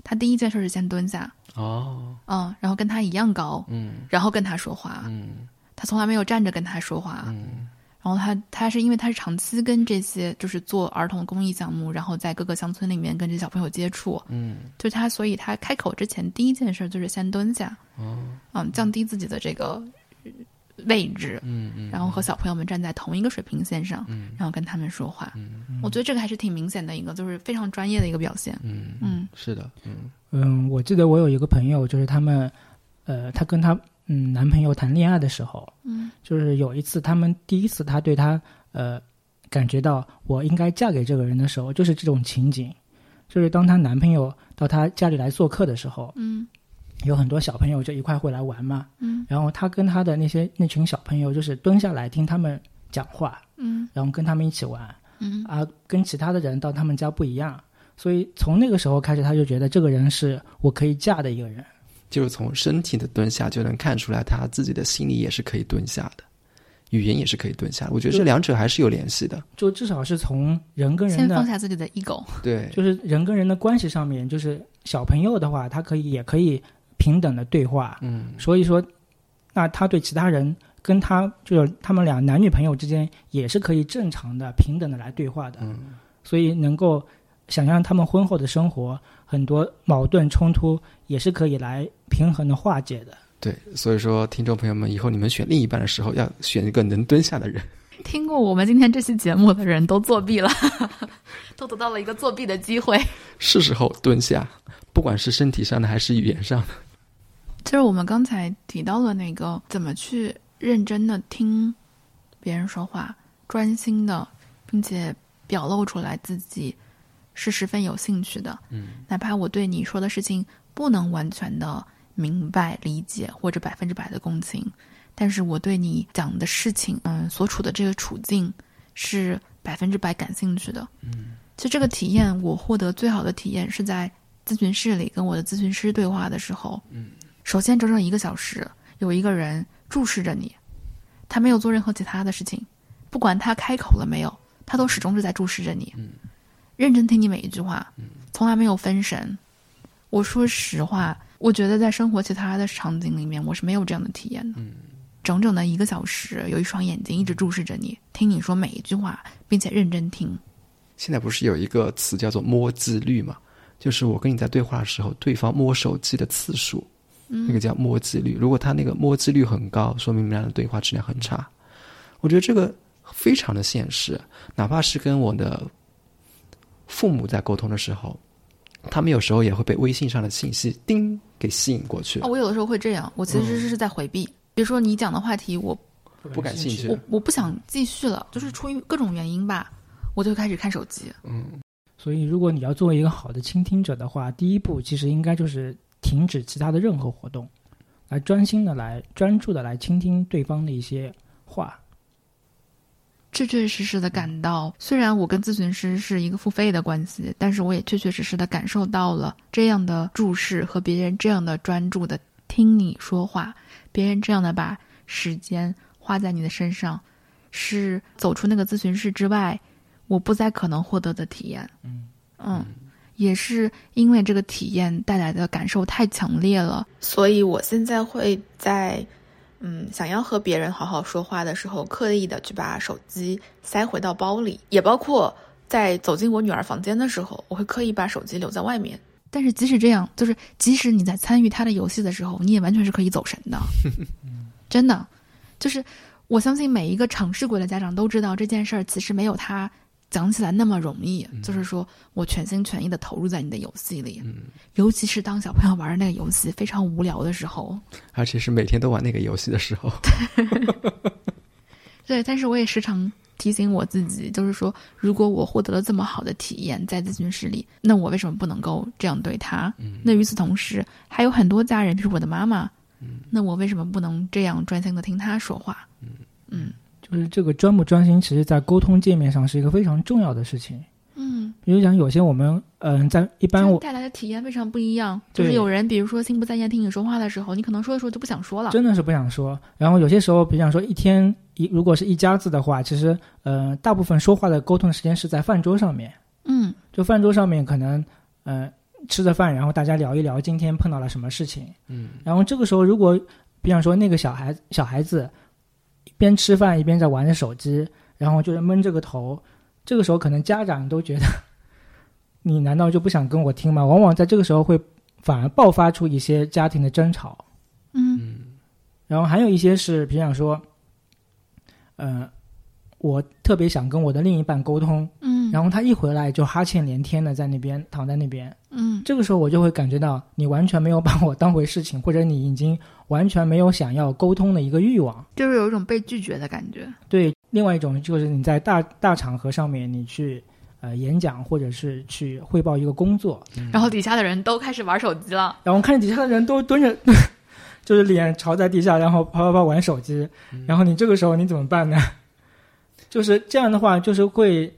她第一件事是先蹲下，哦，嗯，然后跟她一样高，嗯然后跟她说话。嗯她从来没有站着跟她说话。嗯然后她她是因为她是长期跟这些就是做儿童公益项目，然后在各个乡村里面跟这小朋友接触，嗯，就她所以她开口之前第一件事就是先蹲下，哦，嗯，降低自己的这个呃位置，嗯嗯，然后和小朋友们站在同一个水平线上，嗯。然后跟他们说话。嗯我觉得这个还是挺明显的一个，就是非常专业的一个表现。嗯嗯。是的，嗯。嗯，我记得我有一个朋友，就是他们，呃，她跟她嗯男朋友谈恋爱的时候，嗯。就是有一次他们第一次，她对他呃感觉到我应该嫁给这个人的时候，就是这种情景，就是当她男朋友到她家里来做客的时候，嗯有很多小朋友就一块会来玩嘛，嗯然后他跟他的那些那群小朋友就是蹲下来听他们讲话，嗯然后跟他们一起玩，嗯啊，跟其他的人到他们家不一样，所以从那个时候开始，他就觉得这个人是我可以嫁的一个人。就是从身体的蹲下就能看出来，他自己的心理也是可以蹲下的，语言也是可以蹲下的。我觉得这两者还是有联系的。就至少是从人跟人先的放下自己的 ego。对，就是人跟人的关系上面，就是小朋友的话，他可以也可以平等的对话。嗯所以说，那他对其他人跟他就是他们俩男女朋友之间也是可以正常的平等的来对话的。嗯所以能够想象他们婚后的生活，很多矛盾冲突也是可以来平衡的化解的。对，所以说听众朋友们，以后你们选另一半的时候，要选一个能蹲下的人。听过我们今天这期节目的人都作弊了，[laughs] 都得到了一个作弊的机会。是时候蹲下，不管是身体上的还是语言上的。就是我们刚才提到了那个怎么去认真的听别人说话，专心的，并且表露出来自己是十分有兴趣的。嗯，哪怕我对你说的事情不能完全的明白、理解或者百分之百的共情，但是我对你讲的事情，嗯，所处的这个处境是百分之百感兴趣的。嗯，其实这个体验，我获得最好的体验是在咨询室里跟我的咨询师对话的时候。嗯，首先整整一个小时，有一个人注视着你，他没有做任何其他的事情，不管他开口了没有，他都始终是在注视着你，嗯认真听你每一句话，嗯从来没有分神。我说实话，我觉得在生活其他的场景里面，我是没有这样的体验的。嗯整整的一个小时，有一双眼睛一直注视着你，听你说每一句话，并且认真听。现在不是有一个词叫做摸机率吗？就是我跟你在对话的时候，对方摸手机的次数，那个叫摸机率。如果他那个摸机率很高，说明你们俩的对话质量很差。我觉得这个非常的现实，哪怕是跟我的父母在沟通的时候，他们有时候也会被微信上的信息叮给吸引过去哦，，我有的时候会这样，我其实是在回避。比如说你讲的话题，我不感兴趣我我不想继续了，就是出于各种原因吧，我就开始看手机。嗯所以，如果你要作为一个好的倾听者的话，第一步其实应该就是停止其他的任何活动，来专心的来专注的来倾听对方的一些话。确确实实的感到，虽然我跟咨询师是一个付费的关系，但是我也确确实实的感受到了这样的注视和别人这样的专注的听你说话，别人这样的把时间花在你的身上，是走出那个咨询室之外，我不再可能获得的体验。嗯嗯，也是因为这个体验带来的感受太强烈了，所以我现在会在嗯想要和别人好好说话的时候，刻意的去把手机塞回到包里，也包括在走进我女儿房间的时候，我会刻意把手机留在外面。但是即使这样，就是即使你在参与她的游戏的时候，你也完全是可以走神的。[laughs] 真的，就是我相信每一个尝试过的家长都知道这件事儿其实没有他讲起来那么容易。就是说我全心全意的投入在你的游戏里，嗯，尤其是当小朋友玩的那个游戏非常无聊的时候。而且是每天都玩那个游戏的时候。[laughs] 对，但是我也时常提醒我自己，就是说，如果我获得了这么好的体验在咨询室里，那我为什么不能够这样对他？嗯那与此同时，还有很多家人，比如我的妈妈，嗯那我为什么不能这样专心的听他说话？嗯嗯就是这个专不专心，其实在沟通界面上是一个非常重要的事情。嗯，比如讲，有些我们嗯、在一般我带来的体验非常不一样。就是有人，比如说心不在焉听你说话的时候，你可能说的时候就不想说了。真的是不想说。然后有些时候，比如讲说一天一如果是一家子的话，其实呃大部分说话的沟通的时间是在饭桌上面。嗯就饭桌上面可能呃吃着饭，然后大家聊一聊今天碰到了什么事情。嗯然后这个时候，如果比方说那个小孩小孩子一边吃饭一边在玩着手机，然后就是闷着个头，这个时候可能家长都觉得你难道就不想跟我听吗？往往在这个时候会反而爆发出一些家庭的争吵。嗯嗯然后还有一些是，比方说，呃，我特别想跟我的另一半沟通，嗯，然后他一回来就哈欠连天的在那边躺在那边，嗯这个时候我就会感觉到你完全没有把我当回事情，或者你已经完全没有想要沟通的一个欲望。就是有一种被拒绝的感觉。对，另外一种就是你在大大场合上面，你去呃演讲或者是去汇报一个工作，然后底下的人都开始玩手机了。然后看底下的人都蹲着，[laughs] 就是脸朝在地下，然后啪啪啪玩手机，然后你这个时候你怎么办呢？[laughs] 就是这样的话，就是会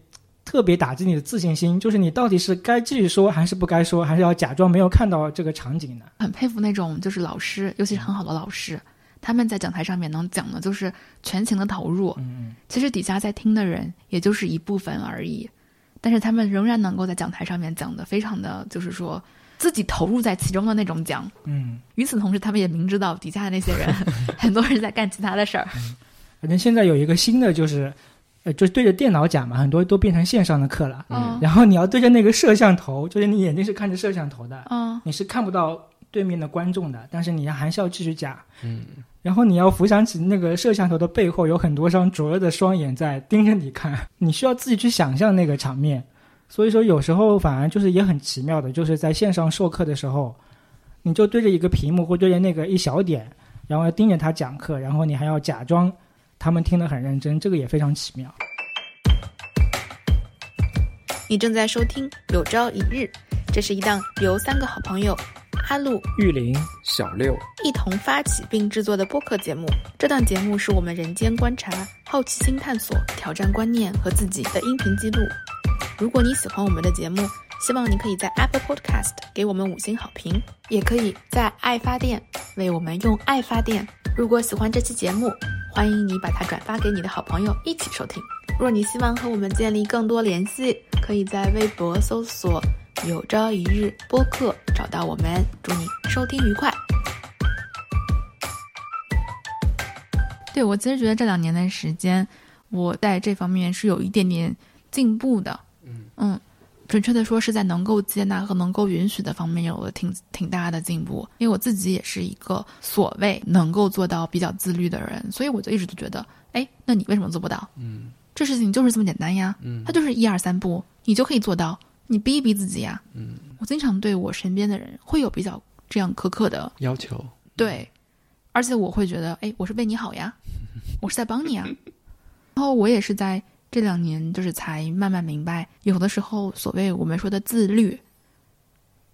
特别打击你的自信心，就是你到底是该继续说还是不该说，还是要假装没有看到这个场景呢？很佩服那种就是老师，尤其是很好的老师，他们在讲台上面能讲的就是全情的投入。嗯其实底下在听的人也就是一部分而已，但是他们仍然能够在讲台上面讲的非常的，就是说自己投入在其中的那种讲。嗯，与此同时，他们也明知道底下的那些人，[laughs] 很多人在干其他的事儿。反正现在有一个新的就是，呃，就是对着电脑讲嘛，很多都变成线上的课了。嗯然后你要对着那个摄像头，就是你眼睛是看着摄像头的，嗯你是看不到对面的观众的，但是你还是要继续讲。嗯然后你要浮想起那个摄像头的背后有很多双灼热的双眼在盯着你看，[laughs] 你需要自己去想象那个场面。所以说，有时候反而就是也很奇妙的，就是在线上授课的时候，你就对着一个屏幕或对着那个一小点，然后要盯着他讲课，然后你还要假装他们听得很认真，这个也非常奇妙。你正在收听《有朝一日》，这是一档由三个好朋友阿路、玉林、小六，一同发起并制作的播客节目。这档节目是我们人间观察、好奇心探索、挑战观念和自己的音频记录。如果你喜欢我们的节目，希望你可以在 Apple Podcast 给我们五星好评，也可以在爱发电为我们用爱发电。如果喜欢这期节目，欢迎你把它转发给你的好朋友一起收听。若你希望和我们建立更多联系，可以在微博搜索“有朝一日播客”找到我们。祝你收听愉快！对我其实觉得这两年的时间，我在这方面是有一点点进步的。嗯准确的说是在能够接纳和能够允许的方面有了挺挺大的进步。因为我自己也是一个所谓能够做到比较自律的人，所以我就一直都觉得，哎，那你为什么做不到？嗯这事情就是这么简单呀，嗯它就是一二三步，你就可以做到。你逼一逼自己呀。嗯，我经常对我身边的人会有比较这样苛刻的要求对，而且我会觉得，哎，我是为你好呀，[laughs] 我是在帮你啊。然后我也是在这两年，就是才慢慢明白，有的时候所谓我们说的自律，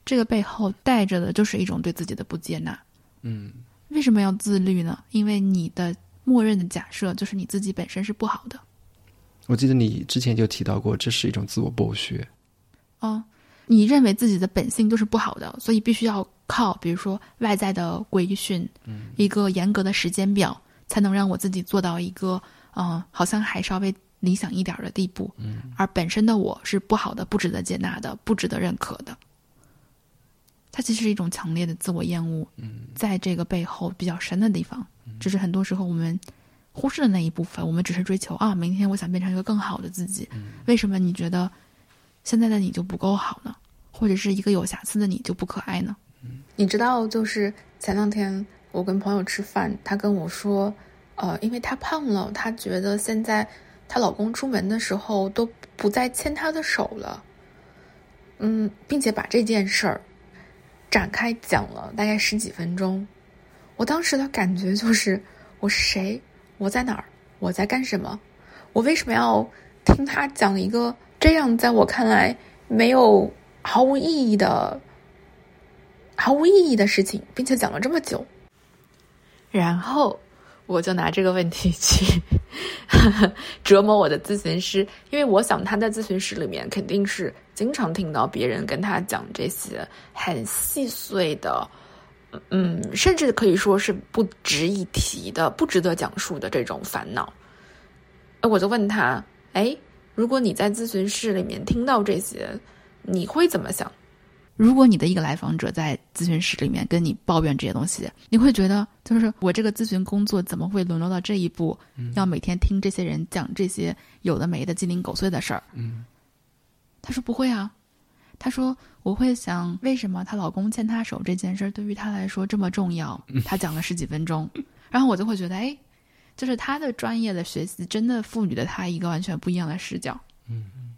这个背后带着的就是一种对自己的不接纳。嗯为什么要自律呢？因为你的默认的假设就是你自己本身是不好的我记得你之前就提到过，这是一种自我剥削。哦。你认为自己的本性就是不好的，所以必须要靠，比如说外在的规训，嗯一个严格的时间表，才能让我自己做到一个，嗯、好像还稍微理想一点儿的地步。嗯而本身的我是不好的，不值得接纳的，不值得认可的。它其实是一种强烈的自我厌恶，嗯在这个背后比较深的地方，只是很多时候我们忽视的那一部分，我们只是追求啊，明天我想变成一个更好的自己。为什么你觉得现在的你就不够好呢？或者是一个有瑕疵的你就不可爱呢？你知道，就是前两天我跟朋友吃饭，他跟我说，呃，因为他胖了，他觉得现在她老公出门的时候都不再牵她的手了。嗯，并且把这件事儿展开讲了大概十几分钟。我当时的感觉就是：我是谁？我在哪儿？我在干什么？我为什么要听他讲一个这样在我看来没有毫无意义的、毫无意义的事情，并且讲了这么久？然后我就拿这个问题去 [laughs] 折磨我的咨询师，因为我想他在咨询室里面肯定是经常听到别人跟他讲这些很细碎的。嗯，甚至可以说是不值一提的、不值得讲述的这种烦恼。我就问他：“哎，如果你在咨询室里面听到这些，你会怎么想？如果你的一个来访者在咨询室里面跟你抱怨这些东西，你会觉得就是我这个咨询工作怎么会沦落到这一步，要每天听这些人讲这些有的没的鸡零狗碎的事儿？”嗯，他说：“不会啊。”他说：“我会想，为什么她老公牵她手这件事儿对于她来说这么重要？”他讲了十几分钟，[laughs] 然后我就会觉得，哎，就是她的专业的学习真的赋予了她一个完全不一样的视角。嗯，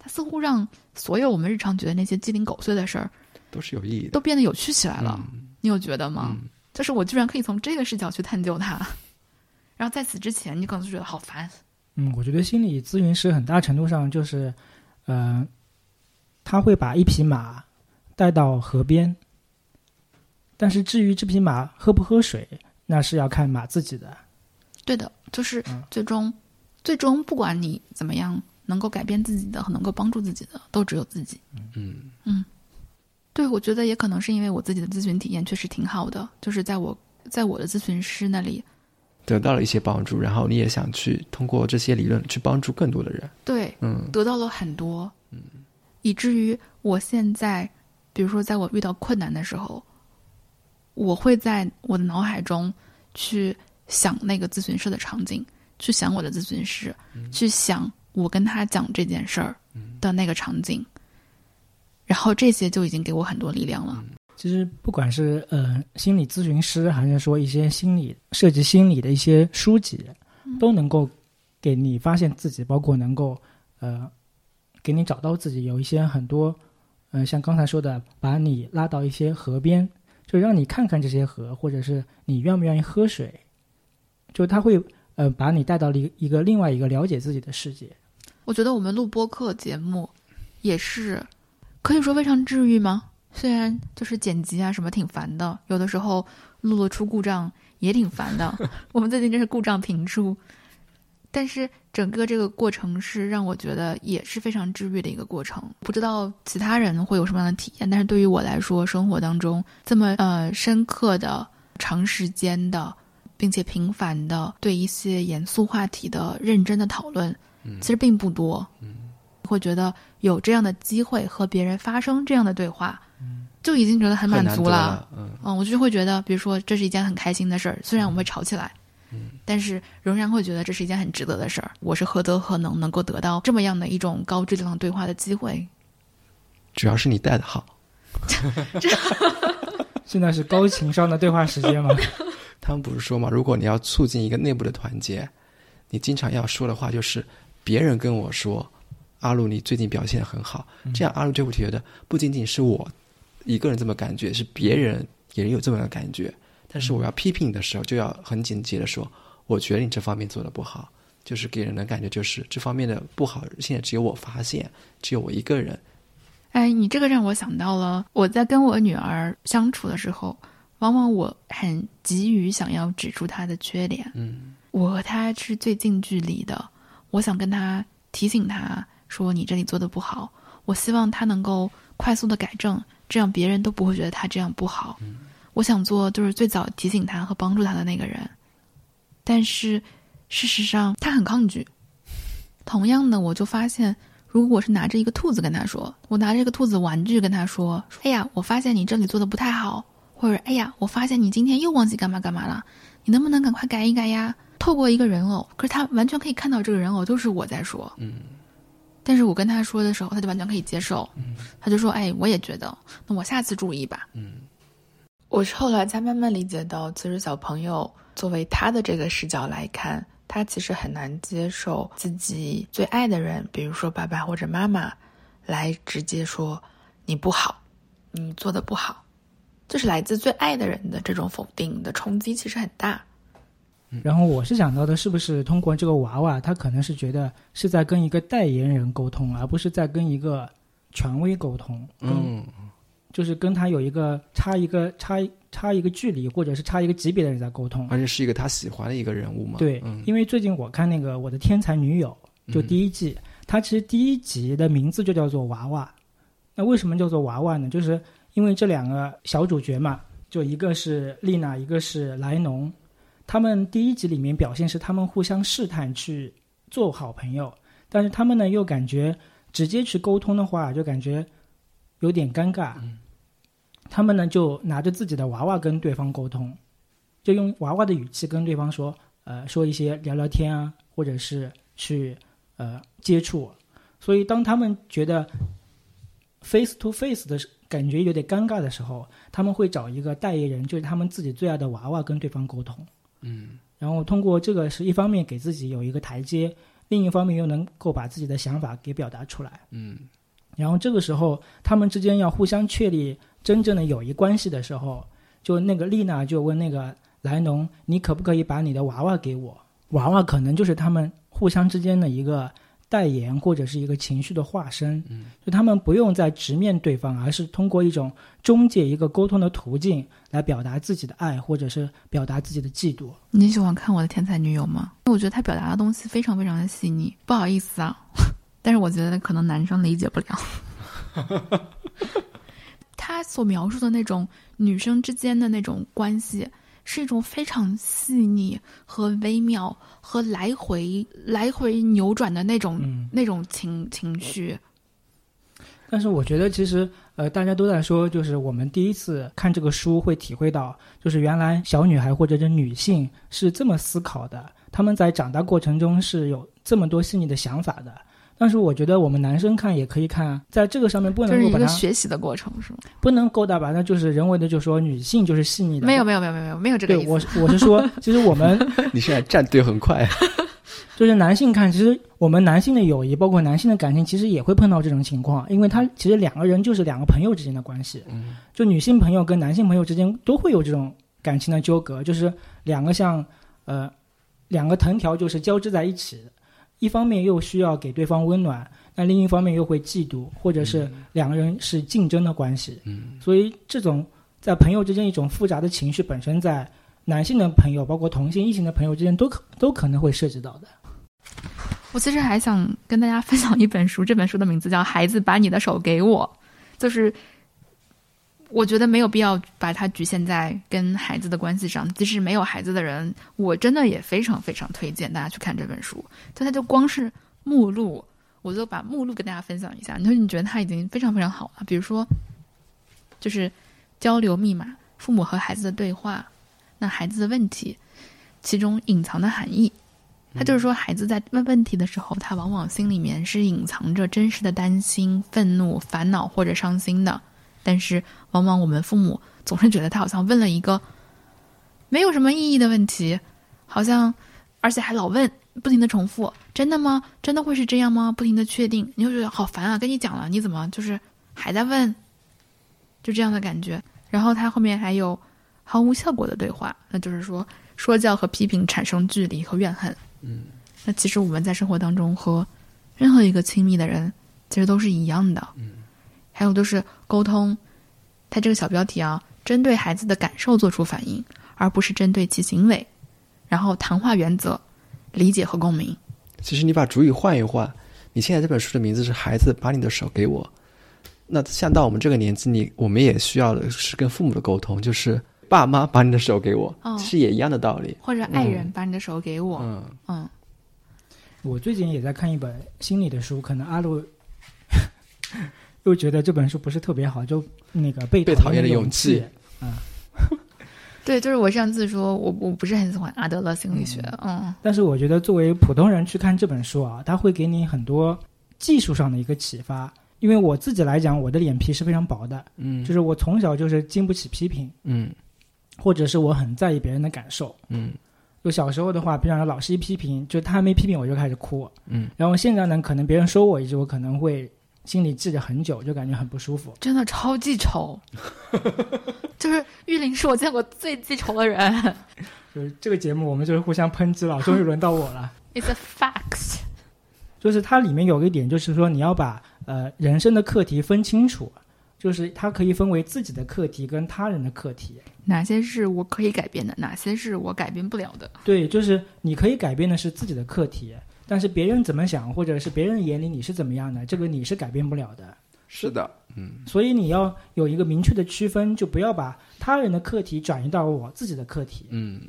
他似乎让所有我们日常觉得那些鸡零狗碎的事儿都是有意义的，都变得有趣起来了。嗯你有觉得吗？嗯就是我居然可以从这个视角去探究它，[laughs] 然后在此之前，你可能就觉得好烦。嗯，我觉得心理咨询师很大程度上就是，呃，他会把一匹马带到河边，但是至于这匹马喝不喝水，那是要看马自己的。对的，就是嗯最终，最终不管你怎么样，能够改变自己的和能够帮助自己的，都只有自己。嗯。嗯对，我觉得也可能是因为我自己的咨询体验确实挺好的，就是在我在我的咨询师那里，得到了一些帮助，然后你也想去通过这些理论去帮助更多的人。对嗯。得到了很多，以至于我现在，比如说在我遇到困难的时候，我会在我的脑海中去想那个咨询师的场景，去想我的咨询师，去想我跟他讲这件事儿的那个场景，然后这些就已经给我很多力量了。其实不管是呃心理咨询师，还是说一些心理涉及心理的一些书籍，都能够给你发现自己，包括能够呃给你找到自己，有一些很多呃像刚才说的，把你拉到一些河边，就让你看看这些河，或者是你愿不愿意喝水，就他会呃把你带到了一个一个另外一个了解自己的世界。我觉得我们录播客节目也是可以说非常治愈吗？虽然就是剪辑啊什么挺烦的，有的时候录了出故障也挺烦的。[laughs] 我们最近真是故障频出，但是整个这个过程是让我觉得也是非常治愈的一个过程。不知道其他人会有什么样的体验，但是对于我来说，生活当中这么呃深刻的、长时间的，并且频繁的对一些严肃话题的认真的讨论，其实并不多。会觉得有这样的机会和别人发生这样的对话，就已经觉得很满足了。了。嗯嗯，我就会觉得，比如说这是一件很开心的事儿，虽然我们会吵起来，但是仍然会觉得这是一件很值得的事儿。我是何德何能能够得到这么样的一种高质量对话的机会？主要是你带的好。[laughs] 现在是高情商的对话时间吗？[laughs] 他们不是说嘛，如果你要促进一个内部的团结，你经常要说的话就是别人跟我说，阿鲁你最近表现很好，这样阿鲁就会觉得不仅仅是我一个人这么感觉，是别人也有这么的感觉。但是我要批评你的时候，就要很简洁的说，我觉得你这方面做的不好，就是给人的感觉就是这方面的不好，现在只有我发现，只有我一个人。哎，你这个让我想到了，我在跟我女儿相处的时候，往往我很急于想要指出她的缺点。嗯我和她是最近距离的，我想跟他提醒他说你这里做的不好，我希望他能够快速的改正，这样别人都不会觉得他这样不好。我想做就是最早提醒他和帮助他的那个人，但是事实上他很抗拒。同样的，我就发现。如果我是拿着一个兔子跟他说，我拿着一个兔子玩具跟他说：“哎呀，我发现你这里做的不太好，或者哎呀，我发现你今天又忘记干嘛干嘛了，你能不能赶快改一改呀？”透过一个人偶，可是他完全可以看到这个人偶就是我在说，嗯。但是我跟他说的时候，他就完全可以接受，嗯。他就说：“哎，我也觉得，那我下次注意吧。”嗯。我是后来才慢慢理解到，其实小朋友作为他的这个视角来看，他其实很难接受自己最爱的人，比如说爸爸或者妈妈，来直接说你不好，你做的不好，就是来自最爱的人的这种否定的冲击，其实很大。然后我是想到的，是不是通过这个娃娃，他可能是觉得是在跟一个代言人沟通，而不是在跟一个权威沟通，嗯，就是跟他有一个差一个差差一个距离，或者是差一个级别的人在沟通。而且是一个他喜欢的一个人物嘛。对，嗯因为最近我看那个《我的天才女友》，就第一季，它其实第一集的名字就叫做娃娃。那为什么叫做娃娃呢？就是因为这两个小主角嘛，就一个是丽娜，一个是莱农，他们第一集里面表现是他们互相试探去做好朋友，但是他们呢又感觉直接去沟通的话，就感觉有点尴尬。他们呢就拿着自己的娃娃跟对方沟通，就用娃娃的语气跟对方说，呃，说一些聊聊天啊，或者是去呃接触。所以当他们觉得 face to face 的时感觉有点尴尬的时候，他们会找一个代言人，就是他们自己最爱的娃娃跟对方沟通。嗯，然后通过这个是一方面给自己有一个台阶，另一方面又能够把自己的想法给表达出来。嗯，然后这个时候他们之间要互相确立真正的友谊关系的时候，就那个丽娜就问那个莱农：“你可不可以把你的娃娃给我？”娃娃可能就是他们互相之间的一个代言或者是一个情绪的化身。嗯，就他们不用再直面对方，而是通过一种中介一个沟通的途径来表达自己的爱，或者是表达自己的嫉妒。你喜欢看我的天才女友吗？我觉得他表达的东西非常非常的细腻。不好意思啊，[laughs] 但是我觉得可能男生理解不了。[laughs] 他所描述的那种女生之间的那种关系，是一种非常细腻和微妙和来回来回扭转的那种、嗯那种情情绪。但是我觉得，其实呃，大家都在说，就是我们第一次看这个书会体会到，就是原来小女孩或者是女性是这么思考的，她们在长大过程中是有这么多细腻的想法的。但是我觉得我们男生看也可以看，在这个上面不能够把它学习的过程，是吗？不能够大把它就是人为的就说女性就是细腻的。没有，没有，没有，没有，没有这个意思。对我我是说，[laughs] 其实我们你现在站队很快。[laughs] 就是男性看，其实我们男性的友谊，包括男性的感情，其实也会碰到这种情况，因为他其实两个人就是两个朋友之间的关系。嗯，就女性朋友跟男性朋友之间都会有这种感情的纠葛，就是两个像呃两个藤条就是交织在一起的，一方面又需要给对方温暖，那另一方面又会嫉妒，或者是两个人是竞争的关系。嗯，所以这种在朋友之间一种复杂的情绪，本身在男性的朋友，包括同性、异性的朋友之间都可都可能会涉及到的。我其实还想跟大家分享一本书，这本书的名字叫《孩子把你的手给我》，就是我觉得没有必要把它局限在跟孩子的关系上。即使没有孩子的人，我真的也非常非常推荐大家去看这本书。就它就光是目录，我就把目录跟大家分享一下。你说你觉得它已经非常非常好了，比如说就是交流密码、父母和孩子的对话，那孩子的问题，其中隐藏的含义。他就是说，孩子在问问题的时候，他往往心里面是隐藏着真实的担心、愤怒、烦恼或者伤心的。但是，往往我们父母总是觉得他好像问了一个没有什么意义的问题，好像而且还老问，不停的重复：“真的吗？真的会是这样吗？”不停的确定，你就觉得好烦啊！跟你讲了，你怎么就是还在问？就这样的感觉。然后他后面还有毫无效果的对话，那就是说说教和批评产生距离和怨恨。嗯，那其实我们在生活当中和任何一个亲密的人，其实都是一样的。嗯，还有就是沟通，它这个小标题啊，针对孩子的感受做出反应，而不是针对其行为。然后谈话原则，理解和共鸣。其实你把主语换一换，你现在这本书的名字是“孩子把你的手给我”，那像到我们这个年纪，你我们也需要的是跟父母的沟通，就是爸妈把你的手给我，哦其实也一样的道理。或者爱人嗯把你的手给我，嗯，嗯，我最近也在看一本心理的书，可能阿路又觉得这本书不是特别好，就那个被被讨厌的勇勇气。[laughs] 对，就是我上次说我我不是很喜欢阿德勒心理学，嗯但是我觉得作为普通人去看这本书啊，它会给你很多技术上的一个启发。因为我自己来讲，我的脸皮是非常薄的，嗯，就是我从小就是经不起批评，嗯或者是我很在意别人的感受。嗯就小时候的话，比方说老师一批评，就他还没批评我就开始哭。嗯，然后现在呢，可能别人说我一句，我可能会心里记着很久，就感觉很不舒服。真的超记仇，[laughs] 就是玉林是我见过最记仇的人。就是这个节目，我们就是互相抨击了，终于轮到我了。[laughs] It's a fact。就是它里面有一点，就是说你要把呃人生的课题分清楚，就是它可以分为自己的课题跟他人的课题。哪些是我可以改变的，哪些是我改变不了的？对，就是你可以改变的是自己的课题，但是别人怎么想，或者是别人眼里你是怎么样的，这个你是改变不了的。是的，嗯所以你要有一个明确的区分，就不要把他人的课题转移到我自己的课题，嗯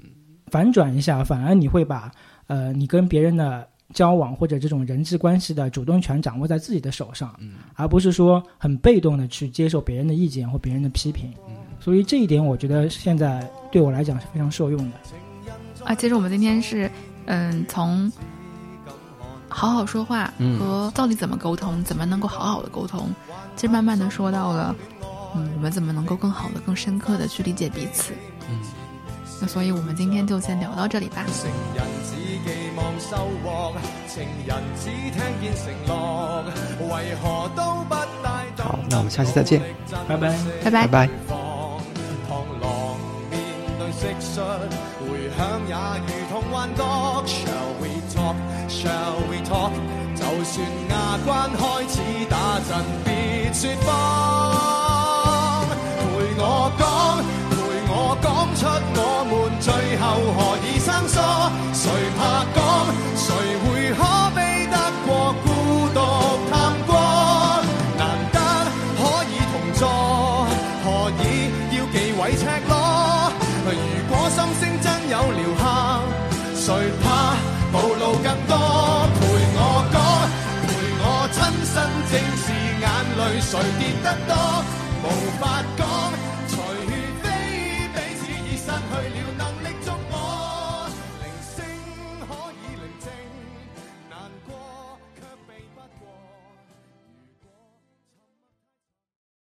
反转一下，反而你会把呃你跟别人的交往或者这种人际关系的主动权掌握在自己的手上，嗯而不是说很被动的去接受别人的意见或别人的批评。嗯所以这一点，我觉得现在对我来讲是非常受用的。啊，其实我们今天是，嗯，从好好说话嗯和到底怎么沟通，怎么能够好好的沟通，其实慢慢的说到了，嗯，我们怎么能够更好的、更深刻的去理解彼此。嗯，那所以我们今天就先聊到这里吧。成人只寄望收穫，情人只聽見承諾，為何都不帶動好，那我们下期再見，拜拜。拜拜拜。拜。螳螂面對蟋蟀，回響也如同幻覺。就算牙关开始打震别说谎。陪我讲陪我讲出我们最后何以生疏？谁怕讲谁我